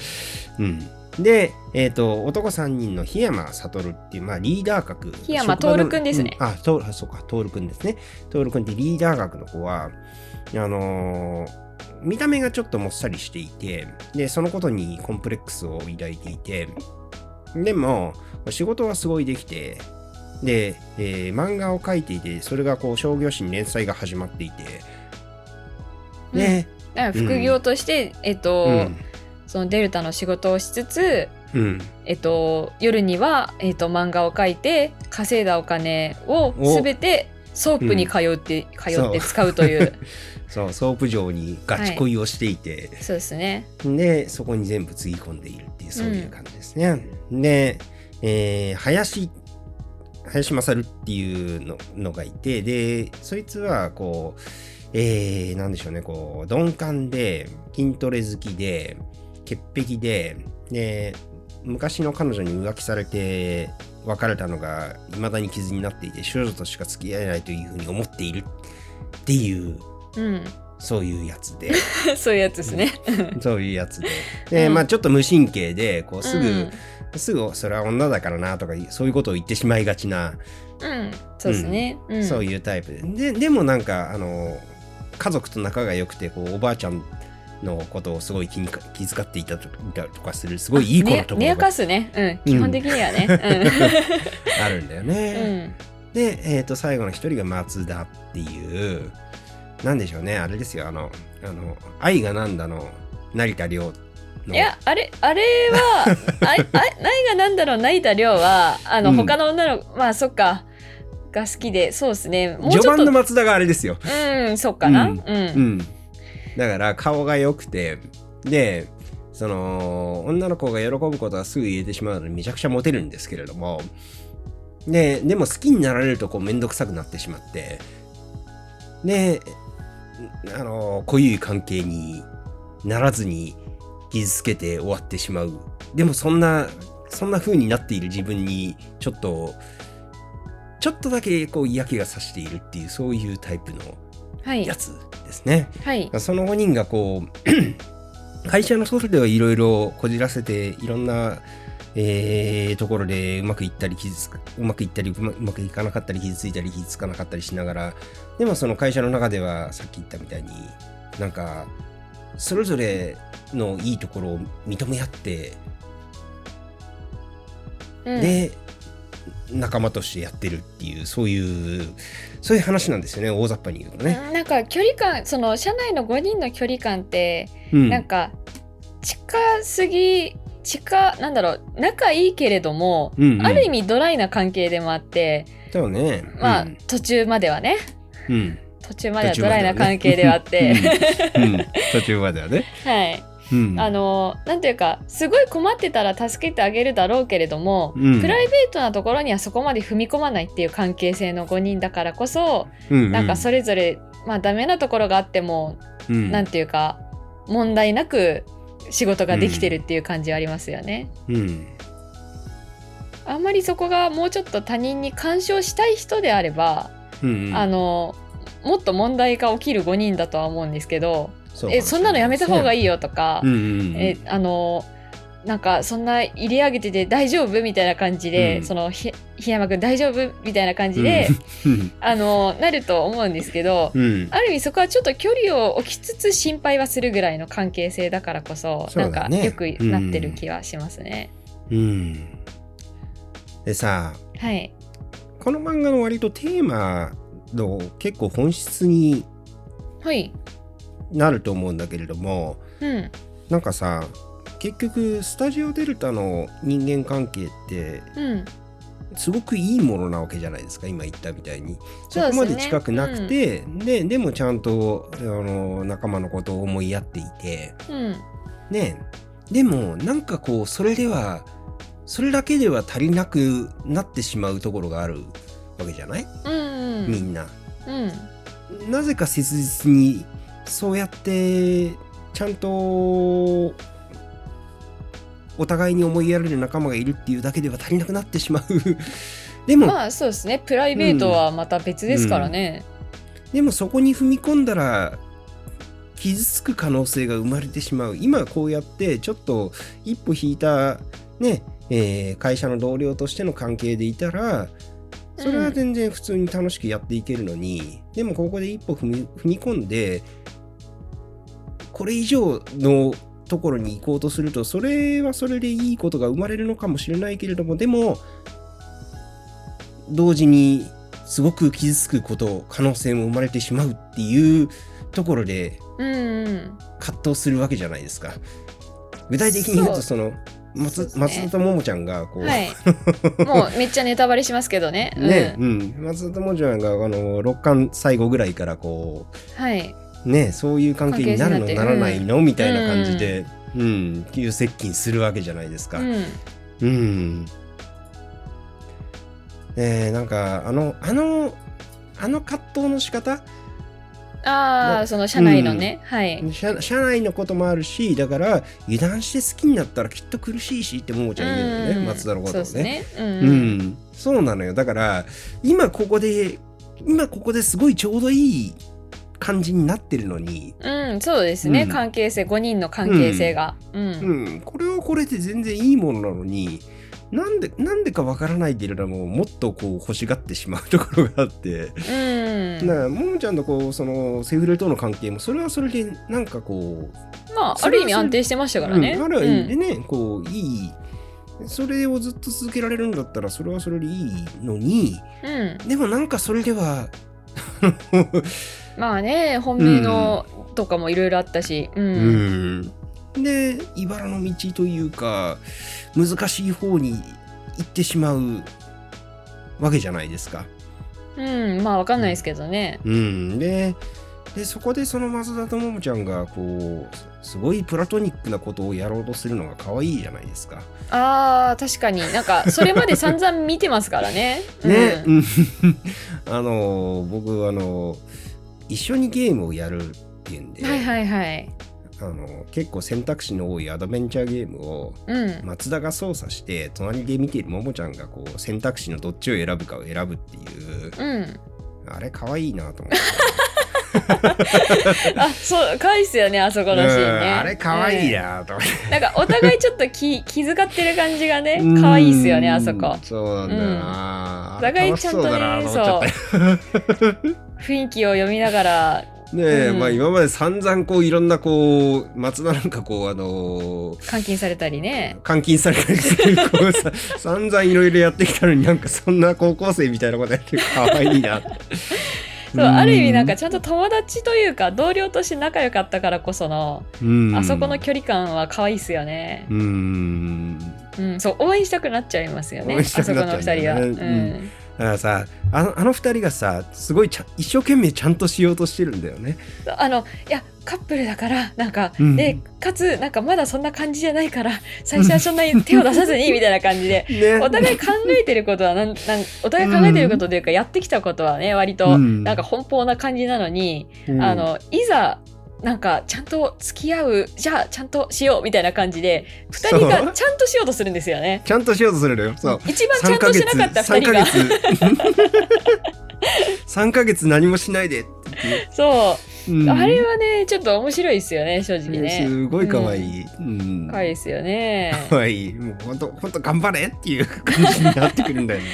うん。で、えっ、と、男3人の檜山悟っていう、まあ、リーダー格。檜山徹くんですねうんあ、そうか、徹くんですね。徹くんってリーダー格の子は、あのー見た目がちょっともっさりしていて、で、そのことにコンプレックスを抱いていて、でも、仕事はすごいできて、で、えー漫画を描いていて、それがこう商業誌に連載が始まっていて、で、だから副業として、えっと、うん、そのデルタの仕事をしつつ、うん、えっと、夜には、えっと、漫画を描いて稼いだお金をお。全てソープに通って、通って使うという。そう、ソープ嬢にガチ恋をしていて、そうですね。で、そこに全部つぎ込んでいるっていう、そういう感じですね。で、えー林、林勝っていうののがいて、で、そいつは、こう、えー、なんでしょうね、こう、鈍感で、筋トレ好きで、潔癖で、で、昔の彼女に浮気されて別れたのが未だに傷になっていて処女としか付き合えないというふうに思っている。っていううん。そういうやつで。そういうやつですね。そういうやつで。で、うん。まあちょっと無神経で、こうすぐ、うん。すぐそれは女だからなとか、そういうことを言ってしまいがちな、うん、そうですね、うん。そういうタイプで。で、でもなんか、あの、家族と仲が良くて、こう、おばあちゃんのことをすごい気にか気遣っていたとかする、すごいいい子のとこね、やろがかすね、うん、基本的にはね、あるんだようん。ね。で、えっ、と、最後の一人が松田っていう、なんでしょうね、あれですよ、あの、あの、愛がなんだの、成田凌の。いやあれあれはあいあ何 が何だろう成田凌はあの、うん。他の女のまあそっかが好きでそうですねもう序ちょっと盤の松田があれですよ。うんそっかなううんん、うん。だから顔が良くて、で、その、女の子が喜ぶことはすぐ言えてしまうのでめちゃくちゃモテるんですけれども、で、でも好きになられるとこうめんどくさくなってしまって、で、あの、濃い関係にならずに傷つけて終わってしまう。でもそんな、そんな風になっている自分にちょっと、ちょっとだけこう嫌気がさしているっていうそういうタイプのはい。やつですね。はい。その5人がこう 会社の外ではいろいろこじらせていろんな、えーところでうまくいったり傷つかうまくいったりうまうまくいかなかったり傷ついたり傷つかなかったりしながらでもその会社の中ではさっき言ったみたいになんかそれぞれのいいところを認め合って、うん。で仲間としてやってるっていうそういうそういう話なんですよね大雑把に言うとね。なんか距離感その社内の5人の距離感って、うん。なんか近すぎ近なんだろう仲いいけれども、うんうん。ある意味ドライな関係でもあってそうね。まあ、うん。途中まではね。うん。途中まではドライな関係ではあって、途中まではね。はいうん。あのなんていうかすごい困ってたら助けてあげるだろうけれども、うん。プライベートなところにはそこまで踏み込まないっていう関係性の5人だからこそ、うんなんかそれぞれまあダメなところがあっても、うん。なんていうか問題なく仕事ができてるっていう感じはありますよね。うん。あんまりそこがもうちょっと他人に干渉したい人であれば、うんあのもっと問題が起きる5人だとは思うんですけど、そうえそんなのやめた方がいいよとか、うんうんうん。えあのなんかそんな入れ上げてて大丈夫みたいな感じで、うん。そのひ檜山君大丈夫みたいな感じで、うん。あのなると思うんですけど、うん。ある意味そこはちょっと距離を置きつつ心配はするぐらいの関係性だからこそね。んかよくなってる気はしますね。うん。でさはい。この漫画の割とテーマの結構本質にはい。なると思うんだけれどもうん。なんかさ結局スタジオデルタの人間関係ってうん。すごくいいものなわけじゃないですか今言ったみたいにそこまで近くなくてで,、でもちゃんとあの仲間のことを思いやっていてうん。ねでもなんかこうそれではそれだけでは足りなくなってしまうところがあるわけじゃない、うん。みんな。うん。なぜか切実にそうやってちゃんとお互いに思いやれる仲間がいるっていうだけでは足りなくなってしまう でも、まあそうですね。プライベートはまた別ですからね。でもそこに踏み込んだら傷つく可能性が生まれてしまう今こうやってちょっと一歩引いたね、えー会社の同僚としての関係でいたらそれは全然普通に楽しくやっていけるのに、でもここで一歩踏み踏み込んでこれ以上のところに行こうとするとそれはそれでいいことが生まれるのかもしれないけれどもでも同時にすごく傷つくこと可能性も生まれてしまうっていうところでうんうん。葛藤するわけじゃないですか。具体的に言うとその松そうですね。松田桃ちゃんがこう、はい。もうめっちゃネタバレしますけどね。ね、ううん。ん、松田桃ちゃんがあの六巻最後ぐらいからこはい、うねそういう関係になるのならないの、みたいな感じで、うん、急接近するわけじゃないですか。うん、うん。えー、なんかあのあのあの葛藤の仕方？ああその社内のね、はい。社社内のこともあるしだから油断して好きになったらきっと苦しいしってももちゃん言うのよね、うん。松田のことをそうね。ですね。うん。ううんん、そうなのよ。だから今ここで今ここですごいちょうどいい感じになってるのに、うん、そうですね、うん。関係性5人の関係性が、うん。うん、これはこれで全然いいものなのになんでなんでかわからないけれどももっとこう欲しがってしまうところがあって。うん。だからももちゃんとこうそのセフレとの関係もそれはそれでなんかこうまあある意味安定してましたからね、うん。ある意味でね、こういい。それをずっと続けられるんだったらそれはそれでいいのに。うんうん。でもなんかそれではまあね本命のとかもいろいろあったし、うん。うん。で茨の道というか難しい方に行ってしまうわけじゃないですか。うんまあわかんないですけどね、うん、ででそこでその増田とももちゃんがこうすごいプラトニックなことをやろうとするのが可愛いじゃないですか。あー確かに。なんかそれまで散々見てますからね。ね、うん。う んあの僕あの一緒にゲームをやるっていうんで、はいはいはい。あの結構選択肢の多いアドベンチャーゲームをうん。松田が操作して隣で見ているももちゃんがこう選択肢のどっちを選ぶかを選ぶっていううん。あれ可愛いなと思って。あそう可愛いっすよねあそこのシーンね。うんあれ可愛いうんなと思って。なんかお互いちょっと気 気遣ってる感じがね可愛いっすよねあそこ。うんそうなんだよな。お互いちゃんとねそう雰囲気を読みながらねえ、うん。まあ今まで散々こういろんなこう松田なんかこうあのー監禁されたりね。監禁されたりするこうさ 散々いろいろやってきたのになんかそんな高校生みたいなことやって可愛いな。そうある意味なんかちゃんと友達というか同僚として仲良かったからこその、うん。あそこの距離感は可愛いっすよね、うん。うん、そう応援したくなっちゃいますよね応援したあそこのくなっちゃう二人は、うんだからさあのあの二人がさすごいちゃ一生懸命ちゃんとしようとしてるんだよね。あのいやカップルだからなんか、うん。でかつなんかまだそんな感じじゃないから最初はそんなに手を出さずにみたいな感じで ね。お互い考えてることはなんなんお互い考えてることというか、やってきたことはね割とうん。なんか奔放な感じなのに、うん。あのいざなんかちゃんと付き合うじゃあちゃんとしようみたいな感じで2人がちゃんとしようとするんですよね。ちゃんとしようとするのよ。そう。一番ちゃんとしなかった2人が3ヶ月 3ヶ月何もしないでそう、うんあれはねちょっと面白いですよね正直ね。すごい可愛い。うん可愛いですよね。可愛い。もう本当本当頑張れっていう感じになってくるんだよね。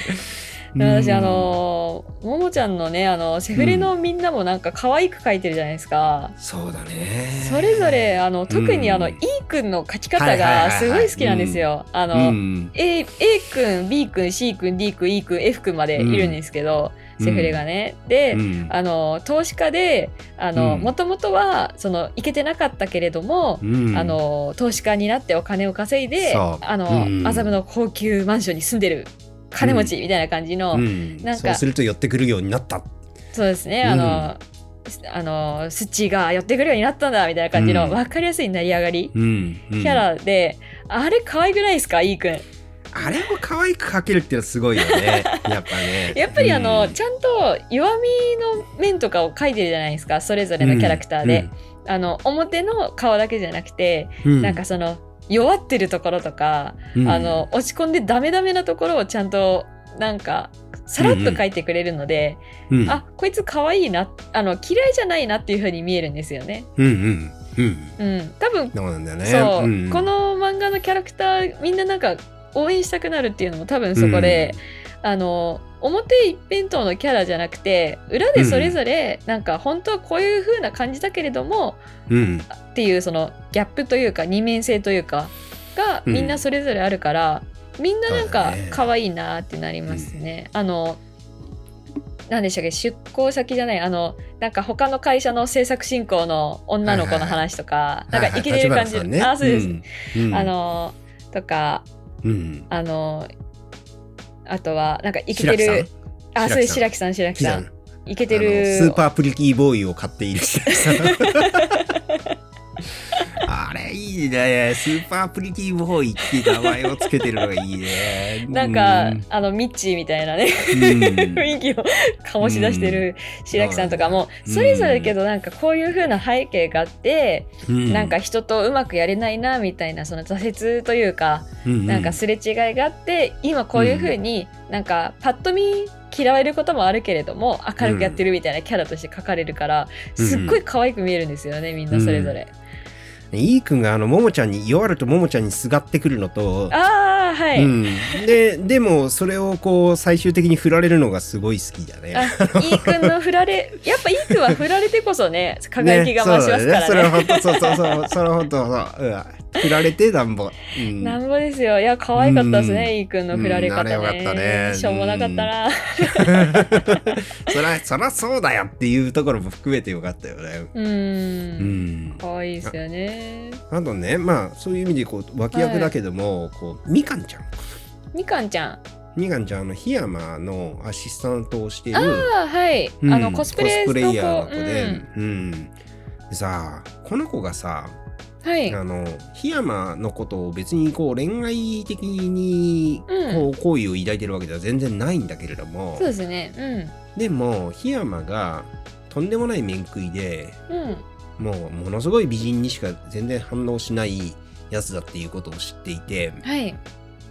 で私、うん。あのももちゃんのねあのセフレのみんなもなんか可愛く描いてるじゃないですか。そうだね。それぞれあの特にあの、うん E 君の描き方がすごい好きなんですよ。あうの、ん。A, A 君 B 君 C 君 D 君 E 君 F 君までいるんですけど、うん。セフレがね。で、うん。あの投資家でもともとはそのいけてなかったけれども、うん。あの投資家になってお金を稼いであの、うん。麻布の高級マンションに住んでる金持ちみたいな感じの、うん。なんかそうすると寄ってくるようになった。そうですね。あの、あのスッチーが寄ってくるようになったんだみたいな感じのうん。分かりやすい成り上がり。うん。キャラで、あれ可愛くないですか？E 君あれも可愛く描けるっていうのはすごいよね。やっぱね。やっぱりあの、うん。ちゃんと弱みの面とかを描いてるじゃないですか？それぞれのキャラクターで、あの表の顔だけじゃなくて、うん。なんかその弱ってるところとか、うん。あの落ち込んでダメダメなところをちゃんとなんかさらっと描いてくれるので、うんあこいつ可愛いなあの嫌いじゃないなっていう風に見えるんですよね。うんうん。うん。うん、多分そうなんだよね。そう、ん。この漫画のキャラクターみんななんか応援したくなるっていうのも多分そこで、あの表一辺倒のキャラじゃなくて裏でそれぞれなんか本当はこういう風な感じだけれども、うん。っていうそのギャップというか二面性というかがみんなそれぞれあるから、みんななんか可愛いなってなりますね。あの何でしたっけ出向先じゃないあのなんか他の会社の制作進行の女の子の話とか、なんかイケてる感じ、はいはい。あそうです、うん。うん。あのとかうん。あのあとはなんかイケてるあそう白白木さん白木木さん。イケてる。スーパープリキーボーイを買っている白木さんあれいいね。スーパープリキーボーイって名前をつけてるのがいいね。なんか、あのミッチーみたいなねうん。雰囲気を醸し出してる白木さんとかも、うんそれぞれけどなんかこういう風な背景があって、うん。なんか人とうまくやれないなみたいなその挫折というか、うんなんかすれ違いがあって今こういう風になんかパッと見嫌われることもあるけれども明るくやってるみたいなキャラとして書かれるから、うん。すっごい可愛く見えるんですよねみんなそれぞれ。いいくんがあのももちゃんに弱るとももちゃんにすがってくるのとああはい、うん、ででもそれをこう最終的に振られるのがすごい好きだね。あいいくんの振られ やっぱいいくんは振られてこそね輝きが増しますからね。それは本当そうそうそうそれは本当そう、うん、振られてなんぼ、うん、なんぼですよ。いや可愛かったですね、うん。いいくんの振られ方ね,、うんかったね。しょうもなかったな、そりゃそりゃそうだよっていうところも含めてよかったよね。うん。うん、可愛いですよね。あとねまあそういう意味でこう脇役だけども、こうみかんちゃん。みかんちゃん。みかんちゃんあの檜山のアシスタントをしているああはい、うんあのコスプレイヤーの子。子で、うん。でさこの子がさうん、はい。あの檜山のことを別にこう恋愛的にうん。こう好意を抱いてるわけでは全然ないんだけれども、そうですね。でも檜山がとんでもない面食いでうん。うんもうものすごい美人にしか全然反応しないやつだっていうことを知っていてはい。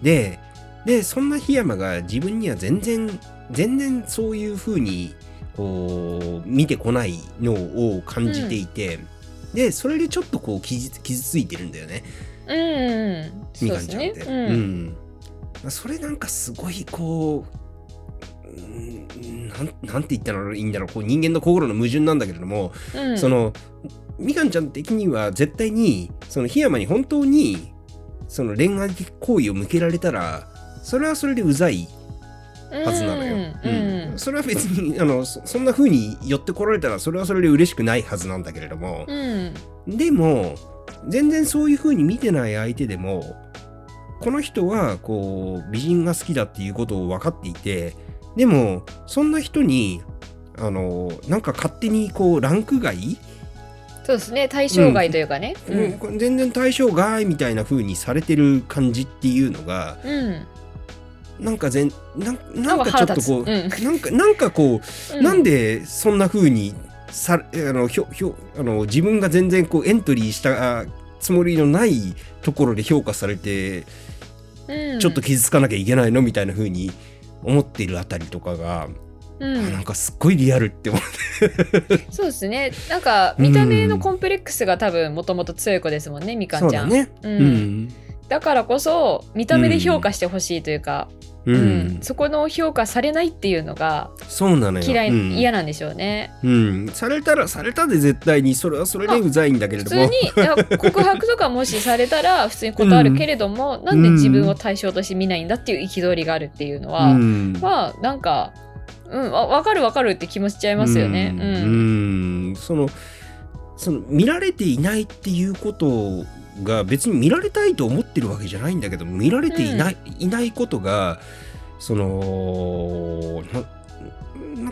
ででそんな檜山が自分には全然全然そういう風にこう見てこないのを感じていて、でそれでちょっとこう傷傷ついてるんだよね。うんみかんちゃんって。うん。うん。それなんかすごいこううんなんなんて言ったらいいんだろう。こう人間の心の矛盾なんだけれども、うん。そのみかんちゃん的には絶対にその檜山に本当にその恋愛的行為を向けられたらそれはそれでうざいはずなのよ。うんうん。それは別にあのそそんな風に寄ってこられたらそれはそれで嬉しくないはずなんだけれども、うん。でも全然そういう風に見てない相手でもこの人はこう美人が好きだっていうことを分かっていてでもそんな人にあのなんか勝手にこうランク外、そうですね。対象外というかね。うん。全然対象外みたいな風にされてる感じっていうのがうんなんか全なんななんんかかちょっとこう、なんかなんかこう、うん。なんでそんな風にさあのひょひょあの自分が全然こうエントリーしたつもりのないところで評価されて、うん。ちょっと傷つかなきゃいけないのみたいな風に思っているあたりとかが、うん。あなんかすっごいリアルって思ってそうですね。なんか見た目のコンプレックスが多分もともと強い子ですもんねみかんちゃん。そうだね。ううんん。だからこそ見た目で評価してほしいというか、うん。うん。そこの評価されないっていうのがそうなのよ。嫌い、うん嫌なんでしょうね。うん、されたらされたで絶対にそれはそれでうざいんだけれども。普通に告白とかもしされたら 普通に断るけれども、なんで自分を対象として見ないんだっていう憤りがあるっていうのは、うん。まあなんかうんわ分かる分かるって気持ちちゃいますよね。ううん。んうん。そのその見られていないっていうことが別に見られたいと思ってるわけじゃないんだけど見られていない,、いないことがその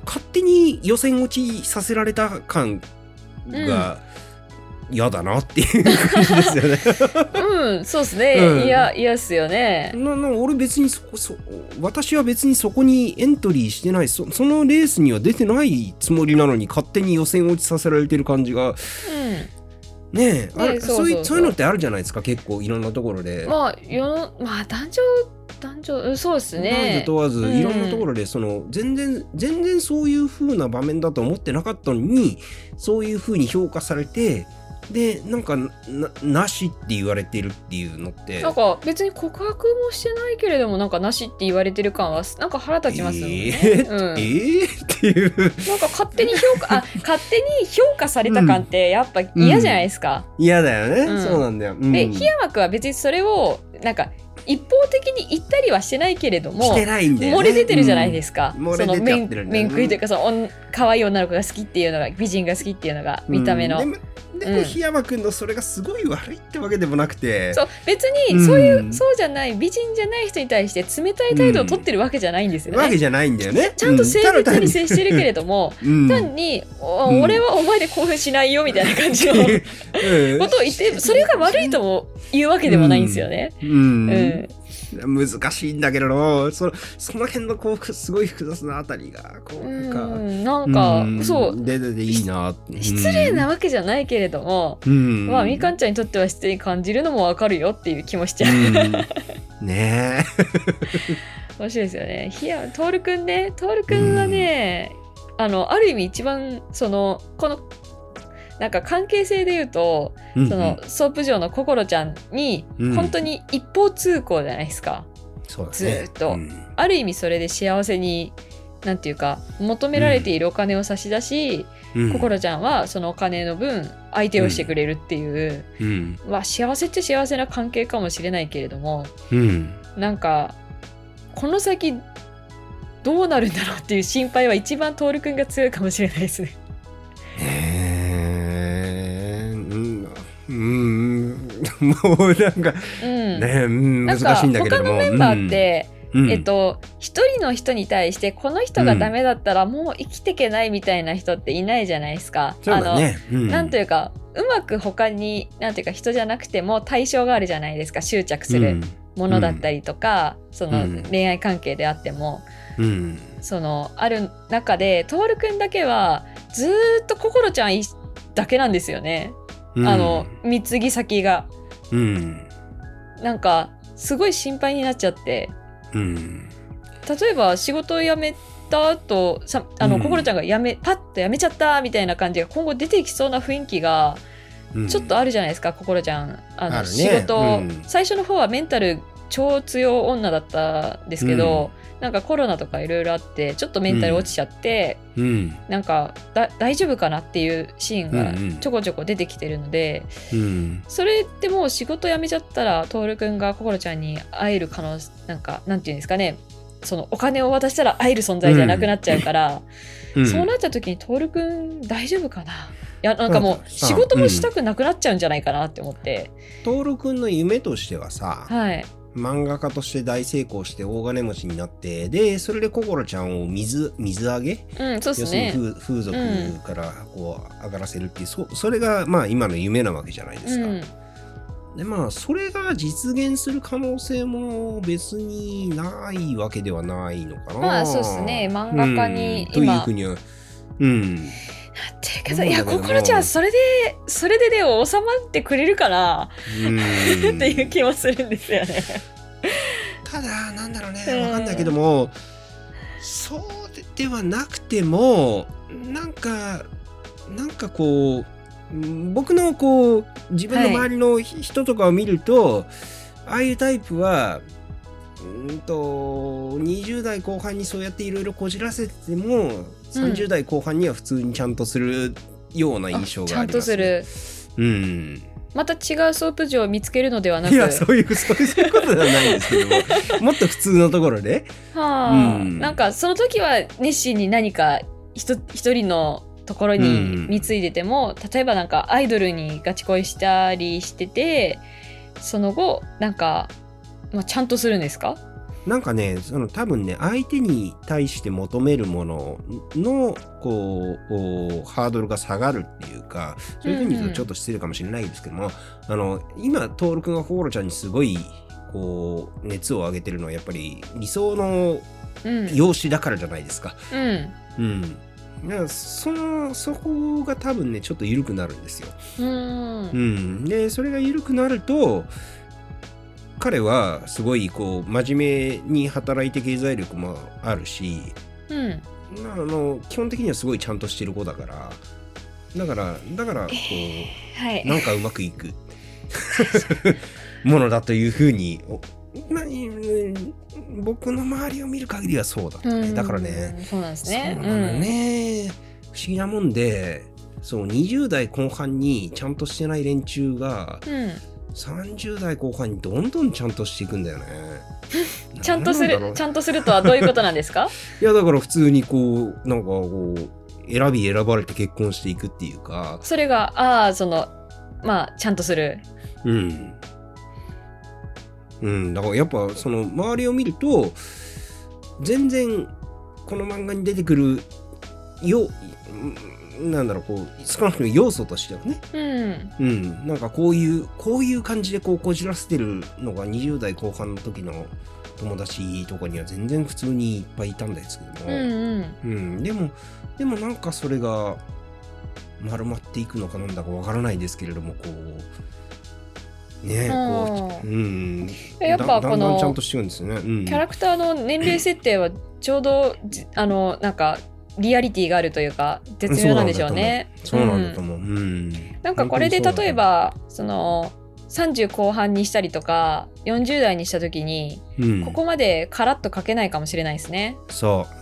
勝手に予選落ちさせられた感が嫌だなっていう感じですよね。うん、そうですね。うんいや嫌っすよね。なな俺別にそそ私は別にそこにエントリーしてないそそのレースには出てないつもりなのに勝手に予選落ちさせられてる感じがねえそういうそういうのってあるじゃないですか結構いろんなところで。うん。まあ世のまあ男女男女うんそうです男ね女。問わずうんいろんなところでその全然全然そういう風な場面だと思ってなかったのにそういう風に評価されてでなんかななしって言われてるっていうのって。なんか別に告白もしてないけれどもなんかなしって言われてる感はなんか腹立ちますよね。えーうん。えーっていう。なんか勝手に評価あ 勝手に評価された感ってやっぱ嫌じゃないですか。嫌だよね、うん。そうなんだよ、うん。で檜山君は別にそれをなんか一方的に言ったりはしてないけれどもしてないんだよ、ね、漏れ出てるじゃないですか、うん。漏その面面食いというかその可愛い女の子が好きっていうのが美人が好きっていうのが見た目の、うんでも檜山君のそれがすごい悪いってわけでもなくて。そう。別にそういう、うんそうじゃない美人じゃない人に対して冷たい態度を取ってるわけじゃないんですよね。わけじゃないんだよね。ちゃんと誠実にせ接してるけれども、うん。単に、俺はお前で興奮しないよみたいな感じのこうん。とを言ってそれが悪いとも言うわけでもないんですよね。うん。うん。難しいんだけれどもそのその辺のこうすごい複雑なあたりがこうなんか、うん。なんか、うん。そう。でででいいな。失礼なわけじゃないけれども、うん。まあみかんちゃんにとっては失礼に感じるのもわかるよっていう気もしちゃう。うん。ね面白いですよね。ひや、トールくんね、トールくんはね、あの、ある意味一番、その、この、なんか関係性で言うと、えそのソープ嬢の心ちゃんにうん。本当に一方通行じゃないですか。そうだね。ずーっと。うん。ある意味それで幸せに、なんていうか、求められているお金を差し出し、うん。心ちゃんはそのお金の分相手をしてくれるっていう、うん。まあ幸せっちゃ幸せな関係かもしれないけれども、うん。なんかこの先どうなるんだろうっていう心配は一番徹くんが強いかもしれないですね。うんもうなんかうん。ね難しいんだけども。のメンバーって、うん。えっと一人の人に対してこの人がダメだったらもう生きていけないみたいな人っていないじゃないですか。そうだね。うん。なんというかうまく他になんていうか人じゃなくても対象があるじゃないですか。執着するものだったりとか、そのうん。恋愛関係であっても、うん。うんそのある中で徹くんだけはずーっと心ちゃんいだけなんですよね。うん。あの貢ぎ先が。うん。なんかすごい心配になっちゃって。うん。例えば仕事を辞めた後さあの、うん。心ちゃんが辞めパッと辞めちゃったみたいな感じが今後出てきそうな雰囲気がうん。ちょっとあるじゃないですか、心ちゃん。あのね。仕事、うん。最初の方はメンタル超強女だったんですけど、なんかコロナとかいろいろあってちょっとメンタル落ちちゃって、うん。なんかだ大丈夫かなっていうシーンがうんうん。ちょこちょこ出てきてるので、うん。それってもう仕事辞めちゃったら徹くんが心ちゃんに会える可能なんかなんていうんですかね。そのお金を渡したら会える存在じゃなくなっちゃうから、うん。そうなった時に徹くん大丈夫かな？いやなんかもう仕事もしたくなくなっちゃうんじゃないかなって思って、徹君の夢としてはさはい漫画家として大成功して大金持ちになってでそれで心ちゃんを水水揚げ？うんそうで要するにすね風風俗からこう上がらせるっていう、そそれがまあ今の夢なわけじゃないですか。うんでまあそれが実現する可能性も別にないわけではないのかな。まあそうですね漫画家にうん今というふうにはうん。なってるけどいや心ちゃんそれでそれででも収まってくれるかな、うん。っていう気もするんですよね。ただなんだろうねうん。わかんないけどもそうではなくてもなんかなんかこううん僕のこう自分の周りのひ人とかを見ると、ああいうタイプはうんと20代後半にそうやっていろいろこじらせてても、30代後半には普通にちゃんとするような印象ちゃんがあります、とする。うん、また違うソープ嬢を見つけるのではないく。やそういうそういうそういうことではないんですけどももっと普通のところで。はあ、うん。なんかその時は熱心に何か一一人のところにうん。貢いでても、例えばなんかアイドルにガチ恋したりしててその後なんか、まあ、ちゃんとするんですか？なんかねその多分ね相手に対して求めるもののこうおハードルが下がるっていうかそういうふうに言うとちょっと失礼かもしれないですけども、あの今徹君が心ちゃんにすごいこう熱を上げてるのはやっぱり理想のうん、容姿だからじゃないですか。うんうん。だそのそこが多分ねちょっと緩くなるんですよ。うんうん、でそれが緩くなると彼はすごいこう真面目に働いて経済力もあるしうん。まああの基本的にはすごいちゃんとしてる子だからだからだからこうはい。なんかうまくいく。ものだというふうに僕の周りを見る限りはそうだったね、だからねそうなんですね。そうなんだよね、不思議なもんでそう20代後半にちゃんとしてない連中がうん、うん30代後半にどんどんちゃんとしていくんだよね。ちゃんとするちゃんとするとはどういうことなんですか？いやだから普通にこうなんかこう選び選ばれて結婚していくっていうか。それがああそのまあちゃんとする。うん。うん、だからやっぱその周りを見ると全然この漫画に出てくるようんなんだろうこう少なくとも要素としてはね、うん。うん、なんかこういうこういう感じでこうこじらせてるのが20代後半の時の友達とかには全然普通にいっぱいいたんですけども、うんうん。うん、でもでもなんかそれが丸まっていくのかなんだかわからないですけれどもこうねこう、うん、やっぱこのだだんだんちゃんとしてるんですよね、うん、キャラクターの年齢設定はちょうどじあのなんかリアリティがあるというか絶妙なんでしょうね。そうなんだと思う、うん。なんかこれで例えばその30後半にしたりとか40代にした時にうん、ここまでカラッと書けないかもしれないですね。そう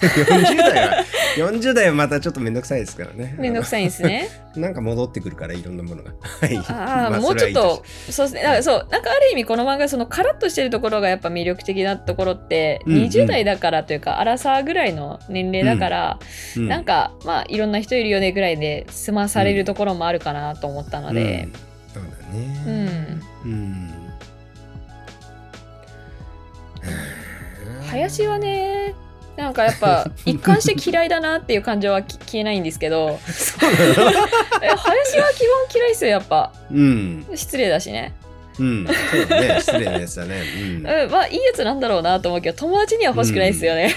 40代は40代はまたちょっとめんどくさいですからね。めんどくさいんですね。なんか戻ってくるからいろんなものが。はい。ああ、まもうちょっとそうですね。だからそうなんかある意味この漫画そのカラッとしてるところがやっぱ魅力的なところって、うんうん。20代だからというかアラサーぐらいの年齢だから、となんかまあいろんな人いるよねぐらいで済まされるところもあるかなと思ったので、うん、そうだうねん。うん。林はねなんかやっぱ 一貫して嫌いだなっていう感情はき 消えないんですけど。そう林は基本嫌いですよやっぱ。うん。失礼だしね、うん。そうだね。失礼なやつだね。うん、まあいいやつなんだろうなと思うけど友達には欲しくないですよね、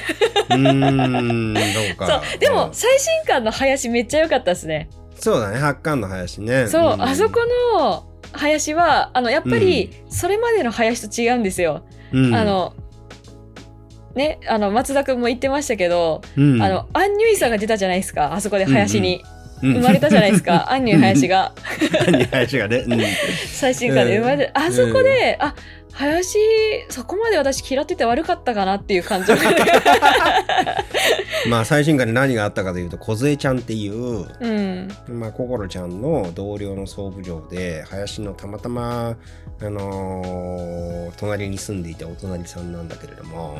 うん。うーん。どうか。そう。でもん。最新刊の林めっちゃ良かったですね、そうだね。八巻の林ね。そう、ん。あそこの林はあのやっぱりそれまでの林と違うんですよ、うん。あのねあの松田君も言ってましたけど、うん。あのアンニュイさんが出たじゃないですかあそこで林にうん生まれたじゃないですか、アンニュイ林が何林がね。うん。最新刊で生まれて、あそこで、あ林そこまで私嫌ってて悪かったかなっていう感情 まあ最新刊で何があったかというと梢ちゃんっていううん。まあ、心ちゃんの同僚の総部長で林のたまたま、あのー隣に住んでいたお隣さんなんだけれども、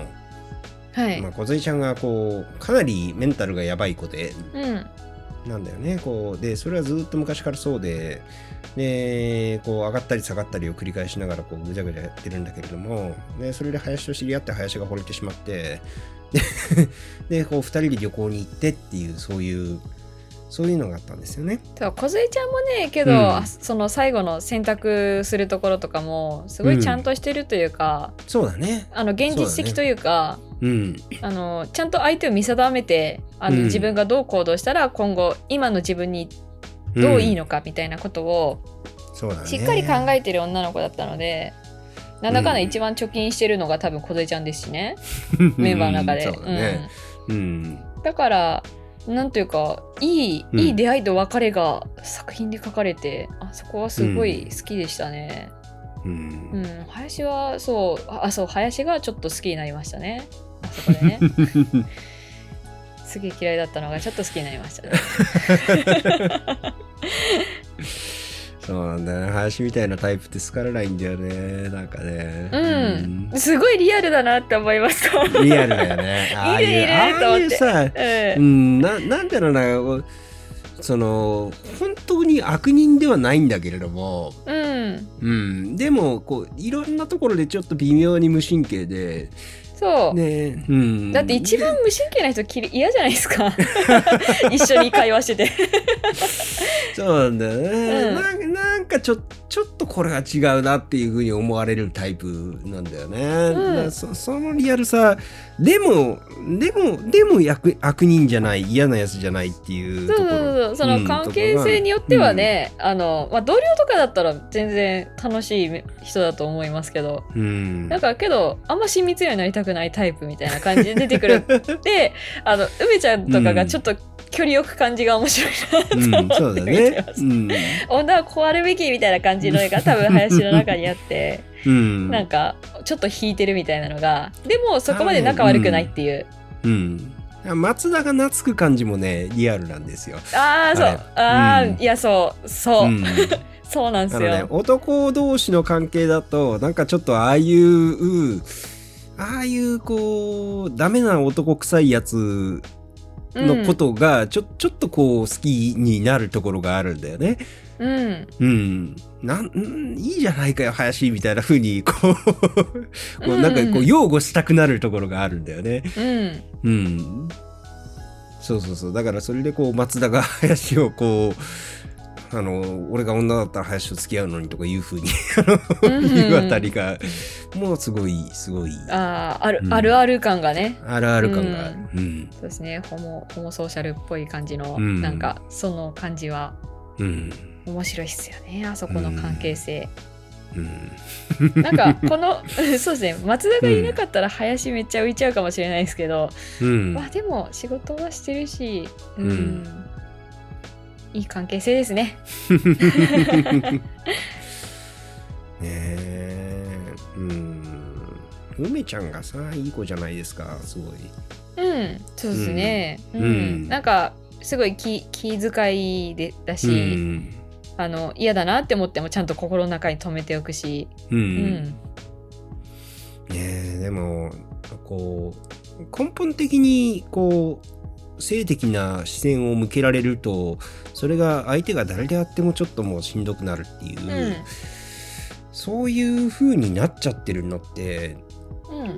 はい、まあ、梢ちゃんがこうかなりメンタルがやばい子でうん。なんだよね。こうでそれはずっと昔からそうででこう上がったり下がったりを繰り返しながらこうぐちゃぐちゃやってるんだけれどもでそれで林と知り合って林が惚れてしまってででこう2人で旅行に行ってっていうそういうそういうのがあったんですよね。そう梢ちゃんもねけど、うん。あその最後の選択するところとかもすごいちゃんとしてるというか、そうだね。あの現実的というかうん。あのちゃんと相手を見定めてあの、うん自分がどう行動したら今後今の自分にどういいのかみたいなことをね。しっかり考えてる女の子だったので、なんだかんだ一番貯金してるのが多分梢ちゃんですしね、メンバーの中で。だからなんというかいい、うんいい出会いと別れが作品で書かれてあそこはすごい好きでしたね。う。うんん、林はそうあそう林がちょっと好きになりましたねあそこでね。すげえ嫌いだったのがちょっと好きになりましたね。そうなんだよ。ね。林みたいなタイプって好かれないんだよね。なんかね。うん。すごいリアルだなって思いましたうんリアルだよね。ああいういるいるああいうさ、ううんん、ななんだろうな、その本当に悪人ではないんだけれども、うん。うん、でもこういろんなところでちょっと微妙に無神経で、そう、ね、うん、だって一番無神経な人嫌じゃないですか。一緒に会話してて。そうなんだよね、うん。なんかなんかちょちちょっとこれは違うなっていうふうに思われるタイプなんだよね。うん。そそのリアルさでもでもでも悪悪人じゃない嫌なやつじゃないっていうところ。そうそうそう。その関係性によってはね、あのまあ、同僚とかだったら全然楽しい人だと思いますけど。うん、なんかけどあんま親密にはなりたくないタイプみたいな感じで出てくる。ってあの梅ちゃんとかがちょっと距離よく感じが面白いなと思うん、そうだって見てねま。す。うん。女はこうあるべきみたいな感じの絵が 多分林の中にあってうん、なんかちょっと引いてるみたいなのが。でもそこまで仲悪くないっていう、うん。松田が懐く感じもねリアルなんですよ。ああそう。あれあいやそう。そう、うん。そうなんですよ、ね、男同士の関係だとなんかちょっとああいうああいうこうダメな男臭いやつのことがちょ,、ちょっとこう好きになるところがあるんだよね。うんうん。なんんいいじゃないかよ林みたいな風にこうこうなんかこうんううん擁護したくなるところがあるんだよね。うんうん。そうそうそう。だからそれでこう松田が 林をこうあの俺が女だったら林と付き合うのにとかいう風にあのうん。言うあたりがもうすごいすごい。あーある、うん。あるある感がね。あるある感が。ある。うん。そうですね。ホモホモソーシャルっぽい感じの、うん。なんかその感じはうん。面白いっすよねあそこの関係性、うん。なんか この そうですね。松田がいなかったら林めっちゃ浮いちゃうかもしれないですけど、うん。まあでも仕事はしてるしうん、うんいい関係性ですね ねえ。うん。梅ちゃんがさ、いい子じゃないですか、すごい。うんそうですねう、うんんなんかすごい気気遣いでだし、うん。あの嫌だなって思ってもちゃんと心の中に留めておくし、う。うんんねえ、でも、こう、根本的に、こう、性的な視線を向けられると、それが相手が誰であってもちょっともうしんどくなるっていう、うんそういう風になっちゃってるのって、うん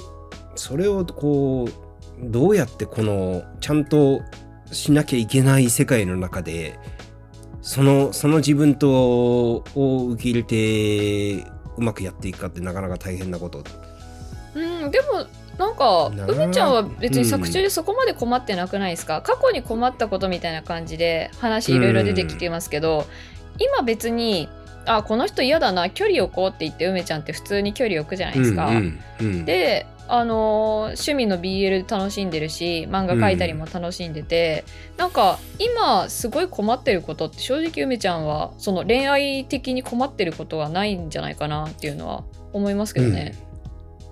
それをこうどうやってこのちゃんとしなきゃいけない世界の中でそのその自分とを受け入れてうまくやっていくかってなかなか大変なこと。うん、でもなんかな梅ちゃんは別に作中でそこまで困ってなくないですか、過去に困ったことみたいな感じで話いろいろ出てきてますけど、今別にあこの人嫌だな距離置こうって言って梅ちゃんって普通に距離置くじゃないですか。うんうんうん。であのー趣味の BL 楽しんでるし漫画描いたりも楽しんでて、なんか今すごい困ってることって正直梅ちゃんはその恋愛的に困ってることはないんじゃないかなっていうのは思いますけどね。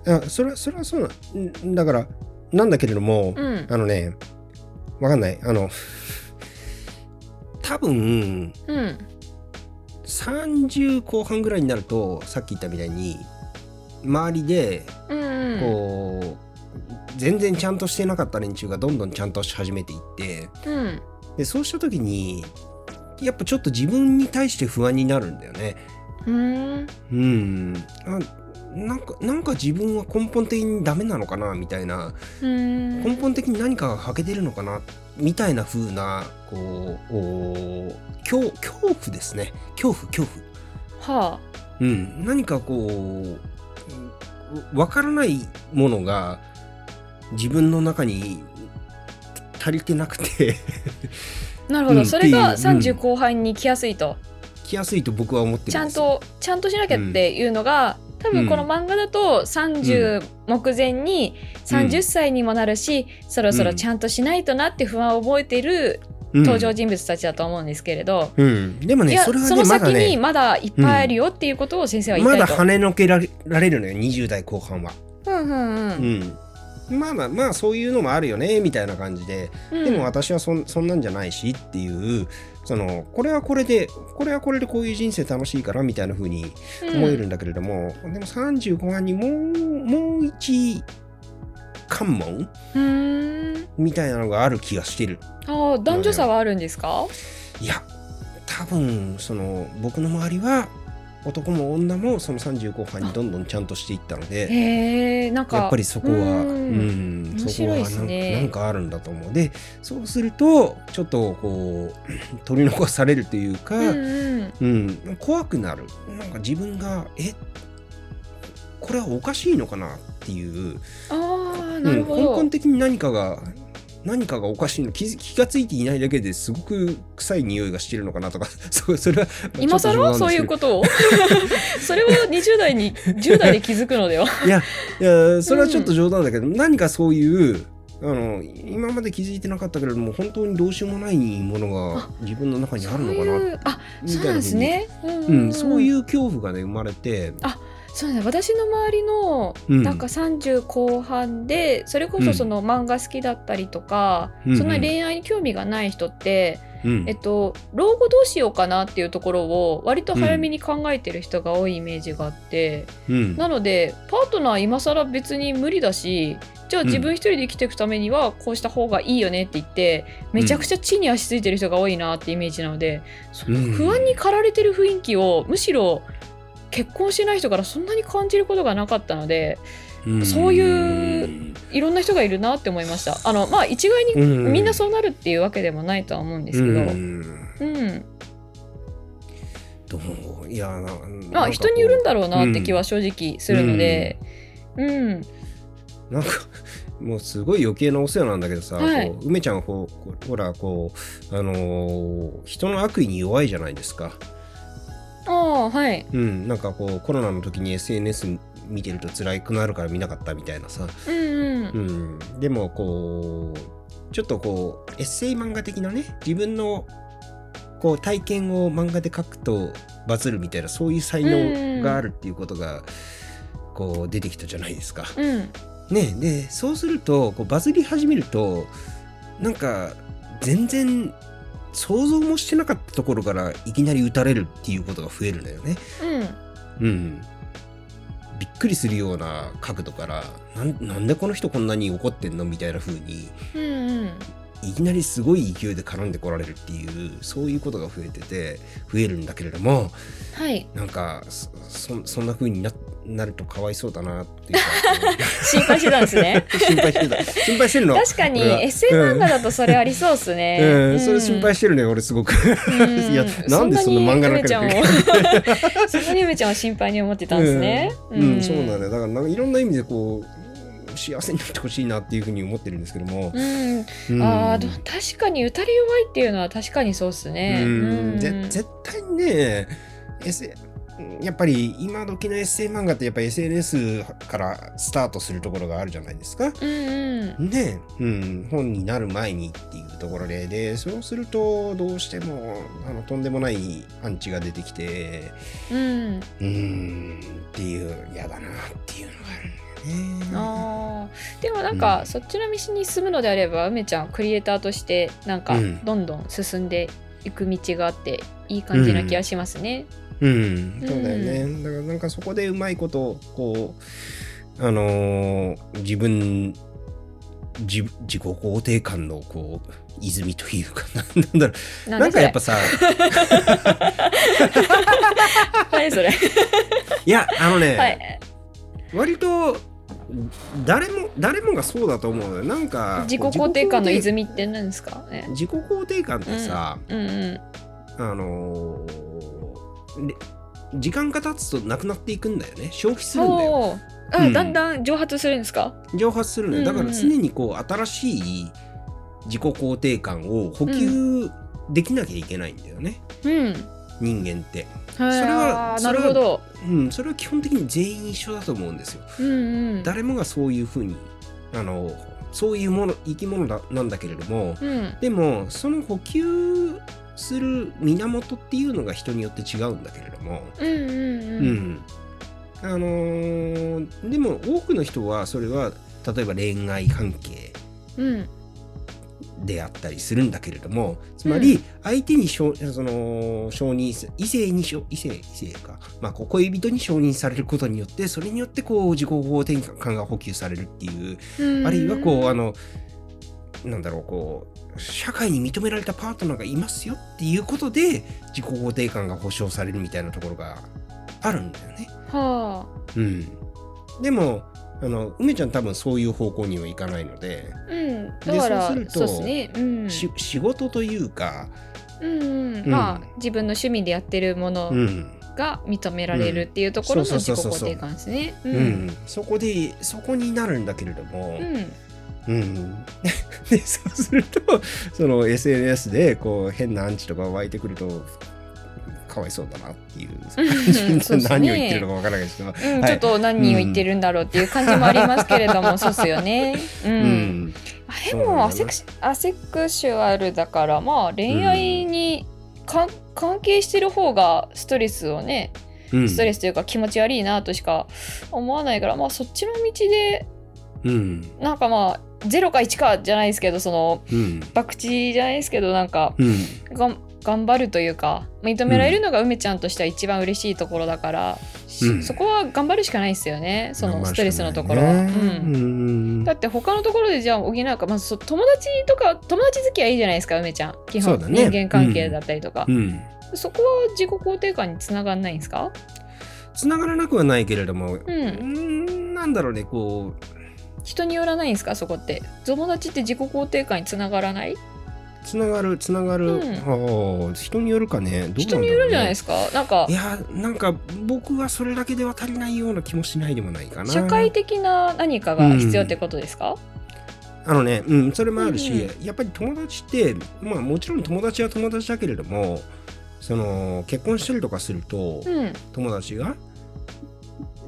いやそれはそれはそう。なんだからなんだけれども、うん、あのねわかんない。あの多分うん、30後半ぐらいになるとさっき言ったみたいに周りでうん、うん、こう全然ちゃんとしてなかった連中がどんどんちゃんとし始めていってうん、でそうした時にやっぱちょっと自分に対して不安になるんだよね。うん、うん。あなんかなんか自分は根本的にダメなのかなみたいな。うん、根本的に何かが欠けてるのかなみたいな風なこうお恐恐怖ですね。恐怖恐怖。はあ、うん、何かこうわからないものが自分の中に足りてなくて。なるほど、うん。それがっていう。うん30後半に来やすいと、来やすいと僕は思ってちゃん。とちゃんとしなきゃっていうのが、多分この漫画だと30目前に30歳にもなるし、そろそろちゃんとしないとなって不安を覚えてるうん。登場人物たちだと思うんですけれど、うん、でもいやねそれはそのねまだね。先にまだいっぱいあるよっていうことを先生は言いまだたいと。跳ねのけられられるのよ20代後半は。うんうんうん。うん、まあまあまあそういうのもあるよねみたいな感じで。うん。でも私はそんそんなんじゃないしっていうそのこれはこれでこれはこれでこういう人生楽しいからみたいな風に思えるんだけれども、でも30後半にもうもう一関門うんうん。みたいなのがある気がしてる。ああ男女差はあるんですか？いや多分その僕の周りは男も女もその30後半にどんどんちゃんとしていったのでへえんかやっぱりそこはううんそこはなんねなんかあるんだと思う。でそうするとちょっとこう取り残されるというか、うんうん。うんうん、怖くなる。なんか自分がえこれはおかしいのかなっていう、う、なんるほど、根本的に何かが何かがおかしいの気づ気がついていないだけですごく臭い匂いがしてるのかなとか そそれは 今ちょっと冗談更そういうこと？を それは20代に10代で気づくのでは？いやいやそれはちょっと冗談だけど、何かそういうあの今まで気づいてなかったけれども本当にどうしようもないものが自分の中にあるのかそうないうあみそうなんですね、うんうん、そういうう恐怖がね生まれて、そうね。私の周りのうん。なんか30後半でそれこそその漫画好きだったりとか、うんそんな恋愛に興味がない人って、うん。えっと、老後どうしようかなっていうところを割と早めに考えてる人が多いイメージがあって、うん。なのでパートナー今更別に無理だしじゃあうん。自分一人で生きていくためにはこうした方がいいよねって言ってめちゃくちゃ地に足ついてる人が多いなってイメージなのでそのうん。不安に駆られてる雰囲気をむしろ結婚してない人からそんなに感じることがなかったのでうん。そういういろんな人がいるなって思いました。あのまあ一概にうん。みんなそうなるっていうわけでもないとは思うんですけど、ううん。んどう？いやなまあ人によるんだろうなって気はは正直するので、うん、なんかもうすごい余計なお世話なんだけどさ、はい。梅ちゃんほほほらこうあのー人の悪意に弱いじゃないですか。ああはい、うん、なんかこうコロナの時に SNS 見てると辛くなるから見なかったみたいなさ、うんうん。うん、でもこうちょっとこうエッセイ漫画的なね自分のこう体験を漫画で書くとバズるみたいなそういう才能があるっていうことがこう出てきたじゃないですか。うん。ねでそうするとこうバズり始めるとなんか全然想像もしてなかったところからいきなり撃たれるっていうことが増えるんだよね。うんうん。びっくりするような角度からなんなんでこの人こんなに怒ってんのみたいな風にうんうんいきなりすごい勢いで絡んでこられるっていうそういうことが増えてて増えるんだけれどもはいなんかそそそんな風にななるとかわいそうだなっていうか。心配してたんですね。心配してた。心配してるの。確かにエッセイ漫画だとそれありそうですね、うん、うん。それ心配してるね俺すごく。うん。いやなんでそんな漫画なんかそんなに梅ちゃん心配に思ってたんですね、うん、うんそうなんだよ。だからなんかいろんな意味でこう幸せになってほしいなっていうふうに思ってるんですけども、うん、うん。あ確かに打たれ弱いっていうのは確かにそうですね。うん。ぜ絶対にね、S、やっぱり今時のエッセイ漫画ってやっぱ SNS からスタートするところがあるじゃないですか。うんうん。ねうん、本になる前にっていうところで。でそうするとどうしてもあのとんでもないアンチが出てきて。うん、うーん。っていう嫌だなっていうのがある。あー。でもなんか、うん。そっちの道に進むのであれば梅ちゃんクリエイターとしてなんかうん。どんどん進んでいく道があっていい感じな気がしますね。うん、そうだよね。だからなんかそこでうまいことこうあのー自分自自己肯定感のこう泉というかな なんだろうななんかやっぱさ 何それ？いやあのね、はい。割と誰も誰もがそうだと思うのよなんか自己肯定感の泉って何ですか？ね定。自己肯定感ってさ、うんうん。あのーで時間が経つとなくなっていくんだよね消費するんだようんだんだん蒸発するんですか？蒸発するのよだから常にこう新しい自己肯定感を補給できなきゃいけないんだよね、うん。人間って、それはなるほど。うん、それは基本的に全員一緒だと思うんですようんうん。誰もがそういうふうにあのそういうもの生き物だなんだけれどもうん。でもその補給する源っていうのが人によって違うんだけれども、うんうんううん。んあのーでも多くの人はそれは例えば恋愛関係うん。であったりするんだけれどもつまり相手に承その承認す異性に承異性異性か、まあ、恋人に承認されることによってそれによってこう自己肯定感が補給されるっていう。うん。あるいはこうあのなんだろうこう社会に認められたパートナーがいますよっていうことで自己肯定感が保障されるみたいなところがあるんだよね。はうん、でもあの梅ちゃん多分そういう方向にはいかないので、あ。うん。だからそうするとね。うん。し仕事というかうんうんうんまあ自分の趣味でやってるものうんが認められるっていうところのうん自己肯定感ですね。そこでそこになるんだけれども、うんうん、でそうするとその SNS でこう変なアンチとか湧いてくるとかわいそうだなっていう。何を言ってるのかわからないですけど、うんはい。ちょっと何を言ってるんだろうっていう感じもありますけれども、そうっすよね。ううん。ん、でもアセクシアセクシュアルだからまあ恋愛にか、関係してる方がストレスをねうん。ストレスというか気持ち悪いなとしか思わないからまあそっちの道でうん。なんかまあ0か1かじゃないですけどそのうん。博打じゃないですけどなんかうん。がん頑張るというか認められるのが梅ちゃんとしては一番嬉しいところだから、しうん。そこは頑張るしかないですよね。そのストレスのところは。ねうんうんだって他のところでじゃあ補うか、まあ、そ友達とか友達付き合いいいじゃないですか梅ちゃん。基本、ね。人間関係だったりとか、うん。そこは自己肯定感につながんないんですか？つながらなくはないけれども、うん。うんなんだろうねこう人によらないんですかそこって？友達って自己肯定感につながらない？つながるつながる、うん。ああ人によるかね。どうなんだろうね。人によるんじゃないですか？なんかいやなんか僕はそれだけでは足りないような気もしないでもないかな。社会的な何かが必要ってことですか、あのね、うん、それもあるし、うん。やっぱり友達って、まあもちろん友達は友達だけれども、その結婚したりとかすると、うん。友達が、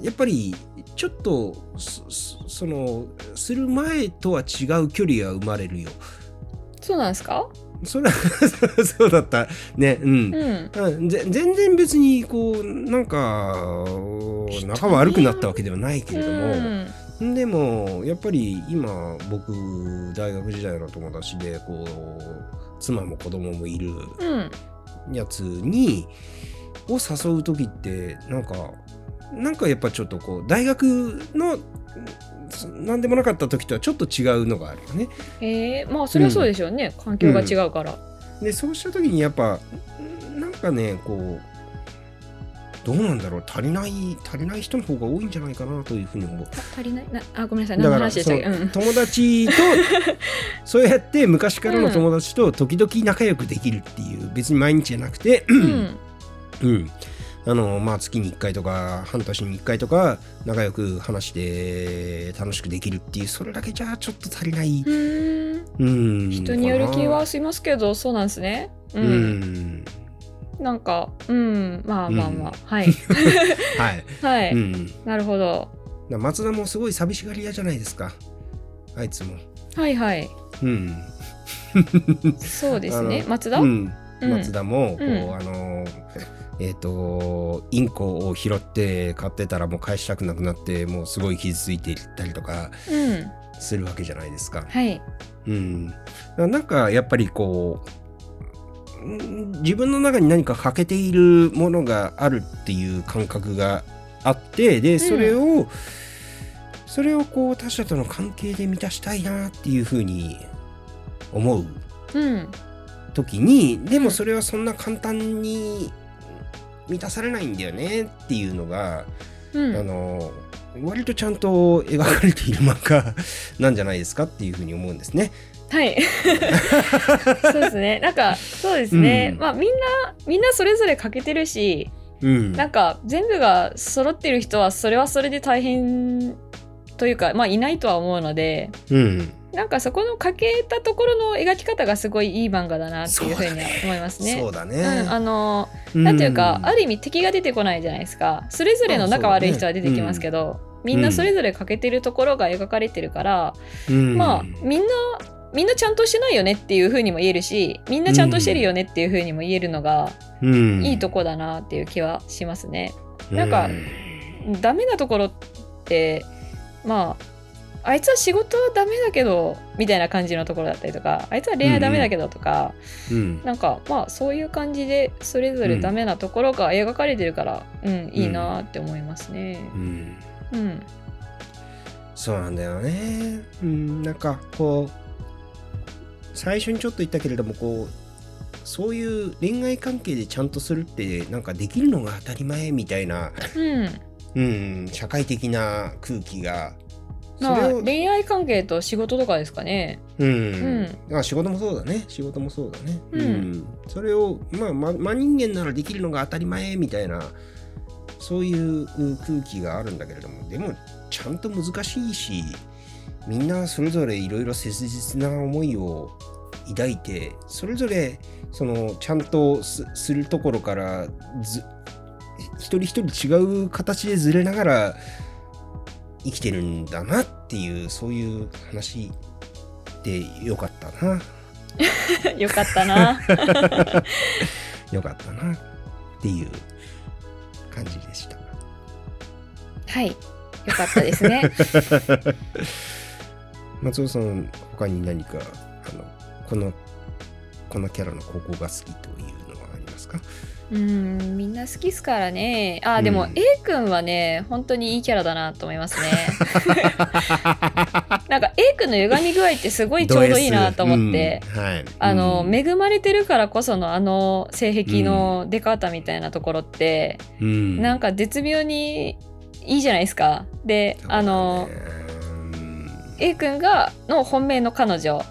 やっぱりちょっと、その、する前とは違う距離が生まれるよ。そうなんですか？それは そうだった。ね、うん。うん。全然別にこうなんか仲悪くなったわけではないけれども、うん。でもやっぱり今僕大学時代の友達でこう妻も子供もいるうん。やつにを誘う時ってなんかなんかやっぱちょっとこう大学の何でもなかった時とはちょっと違うのがあるよね。えー、まあそれはそうでしょうね、環境が違うから、でそうした時にやっぱなんかねこうどうなんだろう。足りない足りない人の方が多いんじゃないかなというふうに思う。た足りない？なあごめんなさい。何の話でしたっけ、うん、友達と そうやって昔からの友達と時々仲良くできるっていう別に毎日じゃなくて、うん。うんあのまあ、月に1回とか半年に1回とか仲良く話して楽しくできるっていうそれだけじゃちょっと足りない、うーん。うん、人による気はかしますけどそうなんですね。う、なうん。ん、なんかうん。まあまあまあ、うんはい。はい、はい、うん、なるほど。だ松田もすごい寂しがり屋じゃないですか。あいつも。はいはい。うん。そうですね。松田、うん、うん。松田もこう、うん。あのえっ、とインコを拾って飼ってたらもう返したくなくなってもうすごい傷ついていったりとかうん。するわけじゃないですか。はい。うん、なんかやっぱりこううん自分の中に何か欠けているものがあるっていう感覚があってでそれを、それをこう他者との関係で満たしたいなっていうふうに思ううん。時にでもそれはそんな簡単に満たされないんだよねっていうのが、うん。あの割とちゃんと描かれている漫画なんじゃないですかっていうふうに思うんですね。はい。そうですね。なんかそうですね、うん。まあみんなみんなそれぞれ欠けてるしうん、なんか全部が揃ってる人はそれはそれで大変というかまあいないとは思うのでうん、なんかそこの欠けたところの描き方がすごいいい漫画だなっていうふうには思いますね。そうだね。うん、あのなんていうか、ある意味敵が出てこないじゃないですかそれぞれの仲悪い人は出てきますけど、みんなそれぞれ欠けてるところが描かれてるから、うんまあみんなみんなちゃんとしてないよねっていうふうにも言えるしみんなちゃんとしてるよねっていうふうにも言えるのがうんいいとこだなっていう気はしますね。なんかダメなところってまああいつは仕事はダメだけどみたいな感じのところだったりとかあいつは恋愛ダメだけどとか、うんなんかまあそういう感じでそれぞれダメなところが描かれてるから、うんいいなって思いますね。うん。うん。そうなんだよね。うん、なんかこう最初にちょっと言ったけれどもこうそういう恋愛関係でちゃんとするってなんかできるのが当たり前みたいな、うん。うん、社会的な空気がそれを、恋愛関係と仕事とかですかね。うん、うん。あ仕事もそうだね。仕事もそうだね。うん。それをまあま真人間ならできるのが当たり前みたいなそういうう空気があるんだけれども。でもちゃんと難しいしみんなそれぞれいろいろ切実な思いを抱いてそれぞれそのちゃんとすするところからず一人一人違う形でずれながら生きてるんだなっていうそういう話でよかったな よかったな。よかったなっていう感じでした。はい。よかったですね。松尾さん他に何かあのこのこのキャラのここが好きというのはありますか？うん、みんな好きっすからね。あ、でも、うん A 君はね、本当にいいキャラだなと思いますね。なんか A 君の歪み具合ってすごいちょうどいいなと思って。うんはい、あの、うん恵まれてるからこそのあの性癖の出方みたいなところって、うんなんか絶妙にいいじゃないですか。で、あの A 君がの本命の彼女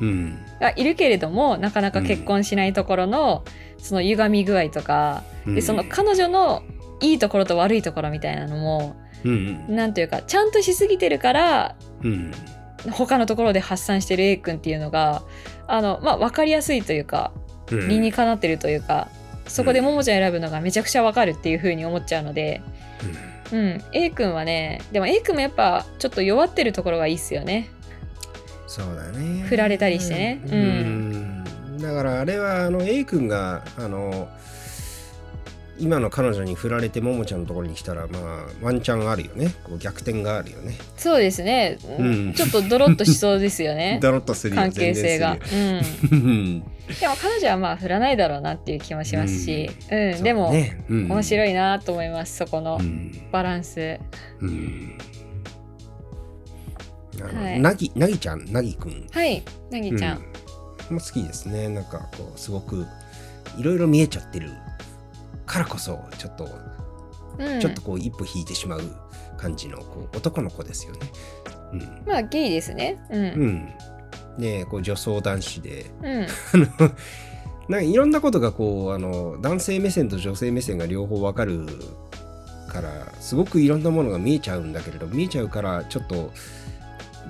うんがいるけれどもなかなか結婚しないところの、その歪み具合とかうん。でその彼女のいいところと悪いところみたいなのもうんなんというかちゃんとしすぎてるからうん。他のところで発散してる A 君っていうのがあの、まあ、分かりやすいというかうん。理にかなってるというか、そこでももちゃん選ぶのがめちゃくちゃ分かるっていう風に思っちゃうので、うん、A 君はねでも A 君もやっぱちょっと弱ってるところがいいっすよね。そうだね。振られたりしてね。ううんんだからあれはあの A 君があの今の彼女に振られてももちゃんのところに来たらまあワンチャンあるよね。こう逆転があるよね。そうですね、うん。ちょっとドロッとしそうですよね。だろっとするよ。関係性が。全うん。でも彼女はまあ振らないだろうなっていう気もしますし、うん。そうでも、ね。うん。面白いなと思います。そこのうん。バランス。うん。なぎなぎちゃん？なぎくん。はい。なぎちゃん、うんも好きですね。なんかこうすごくいろいろ見えちゃってるからこそちょっと、うん。ちょっとこう一歩引いてしまう感じのこう男の子ですよね。うん。まあゲイですね。うん。うん。でこう女装男子で。うん。なんかいろんなことがこうあの男性目線と女性目線が両方わかるからすごくいろんなものが見えちゃうんだけれど見えちゃうからちょっと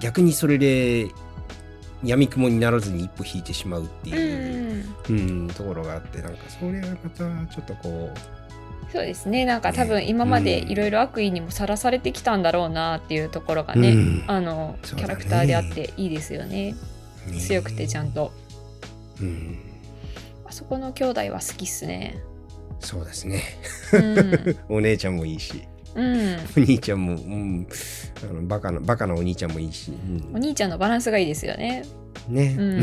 逆にそれで闇雲にならずに一歩引いてしまうってういう、ん。うんところがあってなんかそれがまたちょっとこそうですね。なんか多分今までいろいろ悪意にもさらされてきたんだろうなっていうところがう、ね、うん。あのね。キャラクターであっていいですよね。ね。強くてちゃんと。うん、あそこの兄弟は好きっすね。そうですね。うん、お姉ちゃんもいいしうん、お兄ちゃんも、うん、あのバカなバカなお兄ちゃんもいいし、うん。お兄ちゃんのバランスがいいですよね。ね、うん。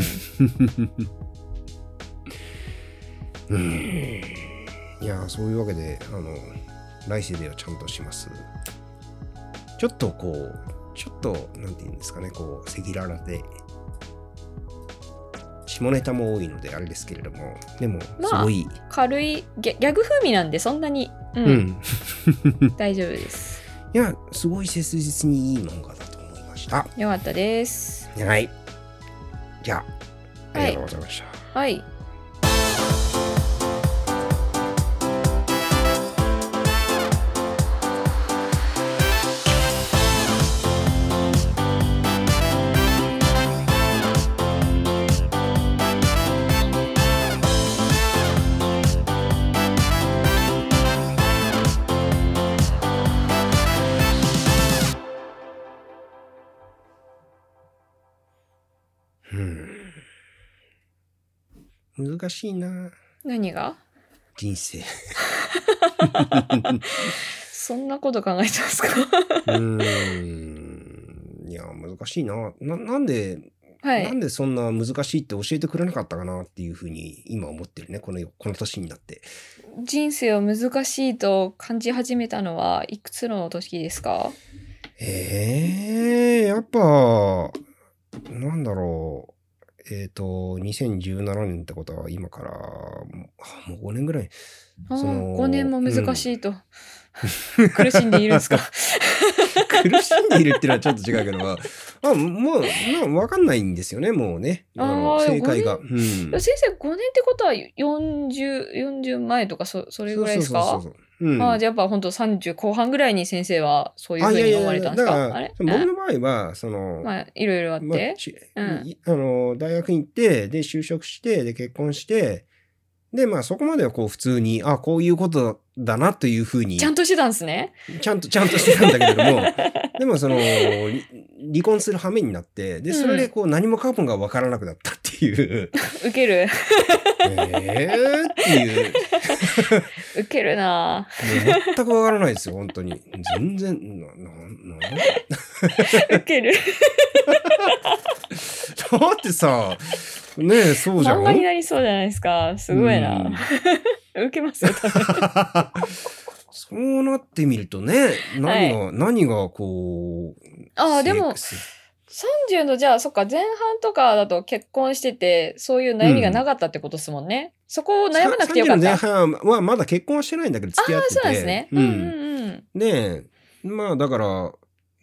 うん。いやそういうわけであの来世ではちゃんとします。ちょっとこうちょっとなんて言うんですかねこう赤裸々で下ネタも多いのであれですけれどもでもまあすごい、軽いギャギャグ風味なんでそんなに、うん。うん。大丈夫です。いやすごい切実にいい漫画だと思いました。よかったです。はい。じゃああはいりがとうございました、はい難しいな。何が？人生。そんなこと考えてますか？うーん。いや難しいな。ななんで、はい。なんでそんな難しいって教えてくれなかったかなっていうふうに今思ってるね。このこの年になって。人生を難しいと感じ始めたのはいくつの時ですか？えー、やっぱなんだろうえっ、と2017年ってことは今からもうあもう5年ぐらい。あその5年も難しいと、苦しんでいるんですか？苦しんでいるっていうのはちょっと違うけど、あもう、まあ、わかんないんですよね、もうね。あ正解が。うん。先生5年ってことは40、40前とかそそれぐらいですか？そうそうそうそううん、ああじゃあやっぱ本当30後半ぐらいに先生はそういうふうに思われたんですか？だからあれ？僕の場合は、その、まあいろいろあって、まあしうん。いあの大学に行ってで就職してで結婚してでまあそこまではこう普通にあこういうことだなというふうにちゃんとしてたんですね。ちゃんとちゃんとしてたんだけれども でもそのり離婚する羽目になってでそれでこう何もかもが分からなくなったっていう、ウケる。えーっていうウケるな全く分からないですよ本当に全然なななウケる。だってさねえそうじゃん漫画になりそうじゃないですか。すごいな。ウケますよ、多分。そうなってみるとね、何が、何がこう。ああ、でも、30のじゃあ、そっか、前半とかだと結婚してて、そういう悩みがなかったってことですもんね。そこを悩まなくてよかっ30の前た。半はまだ結婚はしてないんだけど、付き合ってて。そうなんですね。ううんんうんうん。で、まあだから、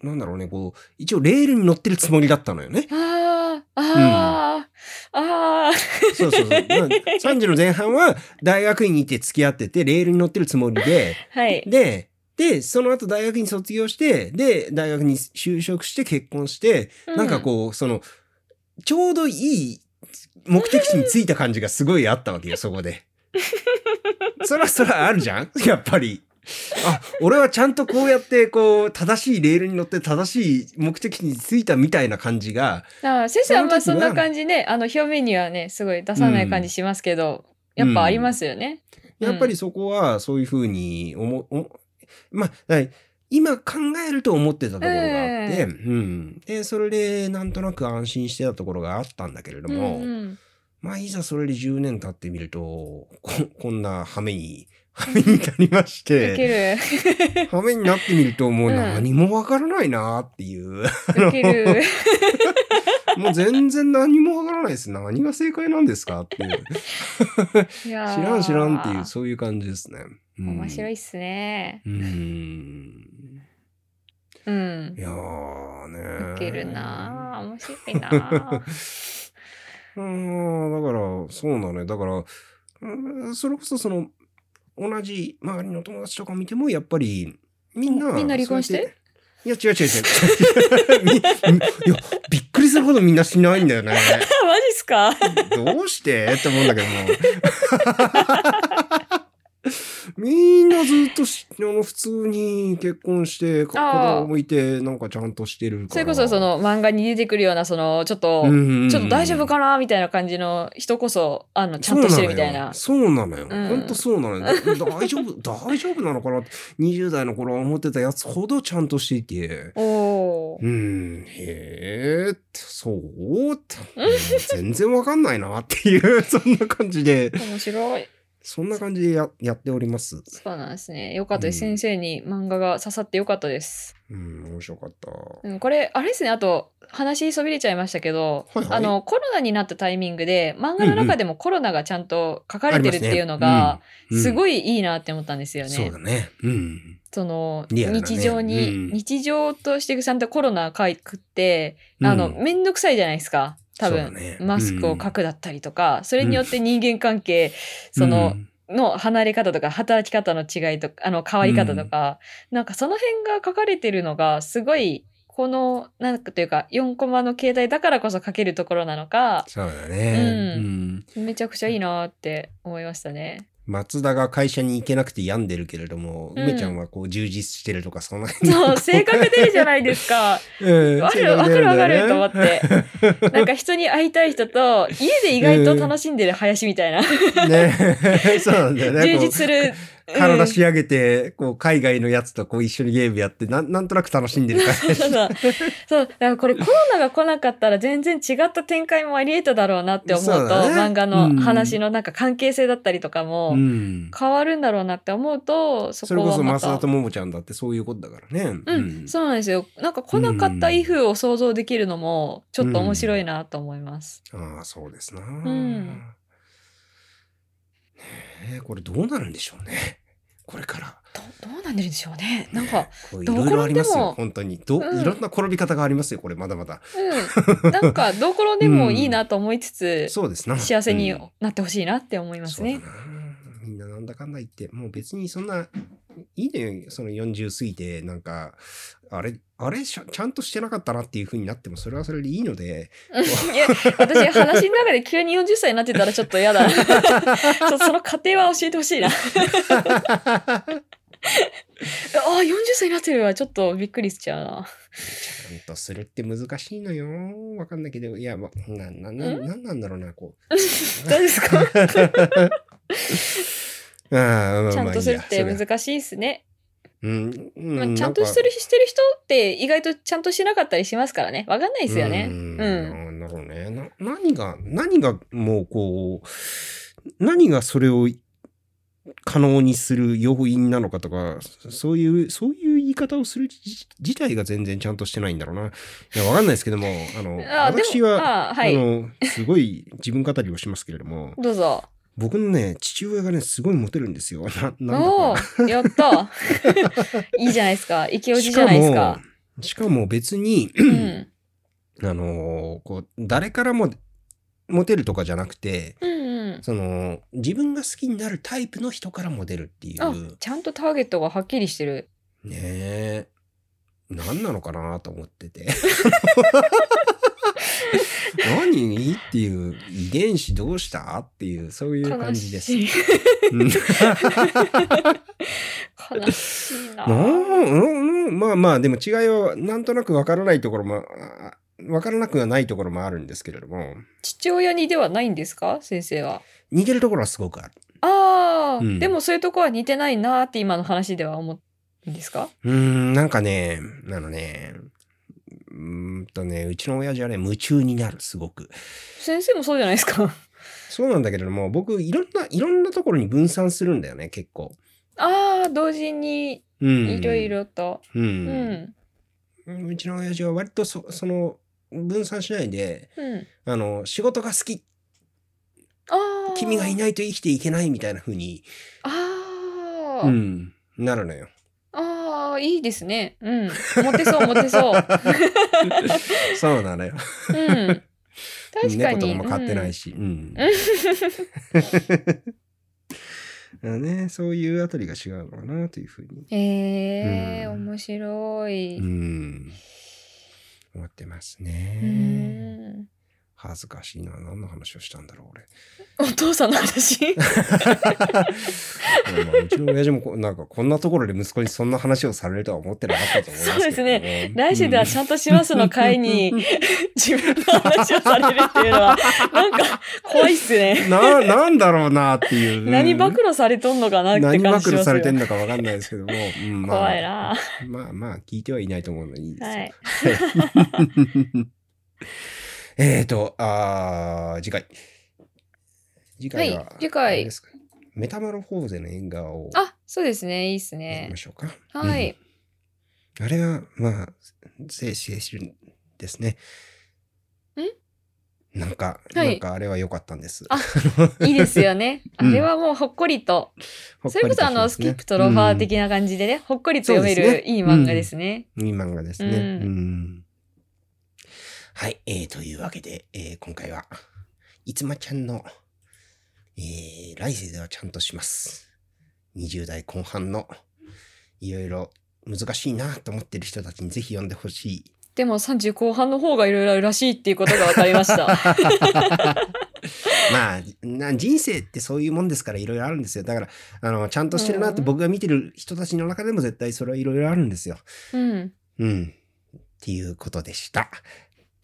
なんだろうね、こう、一応レールに乗ってるつもりだったのよね。ああ、ああ、ああ。そうそうそう。まあ30の前半は大学院にいて付き合ってて、レールに乗ってるつもりで、はい。で、で、その後大学に卒業して、で、大学に就職して結婚して、なんかこう、その、ちょうどいい目的地に着いた感じがすごいあったわけよ、そこで。そらそらあるじゃん？やっぱり。あ、俺はちゃんとこうやって、こう、正しいレールに乗って正しい目的地に着いたみたいな感じが、ああ先生はまあそんその時はな感じね、あの表面にはね、すごい出さない感じしますけど、やっぱありますよね。やっぱりそこはそういうふうに思、おまあ、今考えると思ってたところがあって、ええうん。で、それでなんとなく安心してたところがあったんだけれども、うんうんまあ、いざそれで10年経ってみると、ここんな羽目に、羽目になりまして、る。羽目になってみるともううん何もわからないなっていう。もう全然何もわからないです。何が正解なんですかっていう。知らん知らんっていう、そういう感じですね。うん面白いっすね。うん。うんい。やーね。ウケるなー面白いなー うん、だから、そうなのよ。だから、うんそれこそその、同じ周りの友達とか見ても、やっぱり、みんな、みんな離婚して？いや、違う違う違う。み いや、びっするほどみんなしないんだよね。マジっすか？どうして？って思うんだけども。みんなずっとしあの普通に結婚して、子供もいて、なんかちゃんとしてるから。それこそその漫画に出てくるような、その、ちょっと、うん、ちょっと大丈夫かなみたいな感じの人こそ、あの、ちゃんとしてるみたいな。そうなのよ。うんほんとそうなのよ。だ大丈夫、大丈夫なのかなって、20代の頃は思ってたやつほどちゃんとしていて。おー。うん、へえ、そう全然わかんないなっていう、そんな感じで、面白い。そんな感じでややっております。そうなんですね。よかったです。うん先生に漫画が刺さってよかったです。うん、面白かった。うん、これ、あれですね。あと、話そびれちゃいましたけど、はいはいあの、コロナになったタイミングで、漫画の中でもコロナがちゃんと書かれてるっていうのが、すい、ごいいいなって思ったんですよね。そうだね。うん。その、ね日常に、うん日常としてちゃんとコロナ書くって、あの、うんめんどくさいじゃないですか。多分、ねマスクを書くだったりとか、それによって人間関係、その、の離れ方とか働き方の違いとかあの変わり方とか、なんかその辺が書かれてるのがすごいこのなんかというか4コマの携帯だからこそ書けるところなのかそうだね。ううん。めちゃくちゃいいなって思いましたね。松田が会社に行けなくて病んでるけれども、うん梅ちゃんはこう充実してるとか、そんなそう性格出るじゃないですか。うんわかるわかるわかると思って。なんか人に会いたい人と家で意外と楽しんでる林みたいな、ね そうなんだよね。充実する。体仕上げて、こう、海外のやつとこう一緒にゲームやって、なんなんとなく楽しんでる感じ。そうそうそう。だからこれコロナが来なかったら全然違った展開もあり得ただろうなって思うと、そうだね漫画の話のなんか関係性だったりとかもうん。変わるんだろうなって思うと、そそれこそ。増田とももちゃんだってそういうことだからね。うん、そうなんですよ。なんか来なかったイフを想像できるのもちょっと面白いなと思います。ああ、そうですな。んえーこれどうなるんでしょうね。これから。どどうなんでるんでしょうね。なんか、いろいろありますよ、本当に。どうんいろんな転び方がありますよ、これ、まだまだ。うん。なんか、どころでもいいなと思いつつ、そうですな。幸せにうんなってほしいなって思いますねみんななんだかんだ言って、もう別にそんな、いいねよ、その40過ぎて、なんか、あれ、あれちゃんとしてなかったなっていう風になっても、それはそれでいいので、いや、私、話の中で急に40歳になってたらちょっと嫌だ。ちょっとその過程は教えてほしいな。ああ、40歳になってるわ。ちょっとびっくりしちゃうな。ちゃんとするって難しいのよ。わかんないけど、いや、ま、な、な、な、なんなんだろうな、こう。大丈夫ですか？あーまあちゃんとするって難しいですね。うん、うまあん、ちゃんとしてるしてる人って意外とちゃんとしなかったりしますからね。わかんないですよね。ううんん。なんだろうね。な、何が、何がもうこう、何がそれを可能にする要因なのかとか、そういう、そういう言い方をする自自体が全然ちゃんとしてないんだろうな。いや、わかんないですけども、あの、あ私は、あはいあの、すごい自分語りをしますけれども、どうぞ。僕のね、父親がね、すごいモテるんですよ。な、なんだやった。いいじゃないですか。イケオジしじゃないですか。しかも別に、うん。あのーこう、誰からもモテるとかじゃなくて、うんうん。その、自分が好きになるタイプの人からモテるっていう。ちゃんとターゲットがはっきりしてる。え。何なのかなと思ってて。何？っていう遺伝子どうした？っていうそういう感じです。悲しい。な。まあまあでも違いはなんとなくわからないところもあわからなくはないところもあるんですけれども父親にではないんですか？先生は。似てるところはすごくある。ああ、うんでもそういうとこは似てないなーって今の話では思うんですか？うーんなんかねあのねうーんとねうちの親父はね夢中になるすごく。先生もそうじゃないですか。そうなんだけれども僕いろんないろんなところに分散するんだよね結構。ああ、同時にうん、いろいろと。ううんん。うちの親父は割とそその分散しないでうん。あの仕事が好き。君がいないと生きていけないみたいな風に、ああ、うん、なるのよ。いいですね。うん。モテそう、モテそう。そうなのよ。うん。確かに。猫とかも飼ってないし。うん。あのね、そういうあたりが違うのかなというふうに。うん、へえ、うん面白い。うん。思ってますうね。ん。恥ずかしいな。何の話をしたんだろう、俺。お父さんの話？まあうちの親父もこなんかこんなところで息子にそんな話をされるとは思ってなかったと思いますそうですね。来週ではちゃんとしますの会に 自分の話をされるっていうのは、なんか怖いっすね。な、なんだろうなっていう。何暴露されとんのかなって何暴感じしますよ露されてんのかわかんないですけども。うんまあ、怖いな。まあまあ、聞いてはいないと思うのでいいですよ。はい。えーと、あー次回。次回は、はい次回メタモルフォーゼの縁側をあ、そうですね。いいっすやりねま。しょうか。はい。うんあれは、まあ、青春ですね。なんか、はいなんかあれは良かったんです。あいいですよね。あ うんれはもうほっこりと。ほっこりそれこそあの、スキップとロファー的な感じでね、ほっこりと読めそうですねるいい漫画ですね。うんいい漫画ですね。うんうんはい、えー、というわけで、えー今回は、いつまちゃんの、えー、来世ではちゃんとします。20代後半の、いろいろ難しいなと思ってる人たちにぜひ読んでほしい。でも30後半の方がいろいろあるらしいっていうことが分かりました。まあな、人生ってそういうもんですからいろいろあるんですよ。だから、あの、ちゃんとしてるなって僕が見てる人たちの中でも絶対それはいろいろあるんですよ。うん。うん。っていうことでした。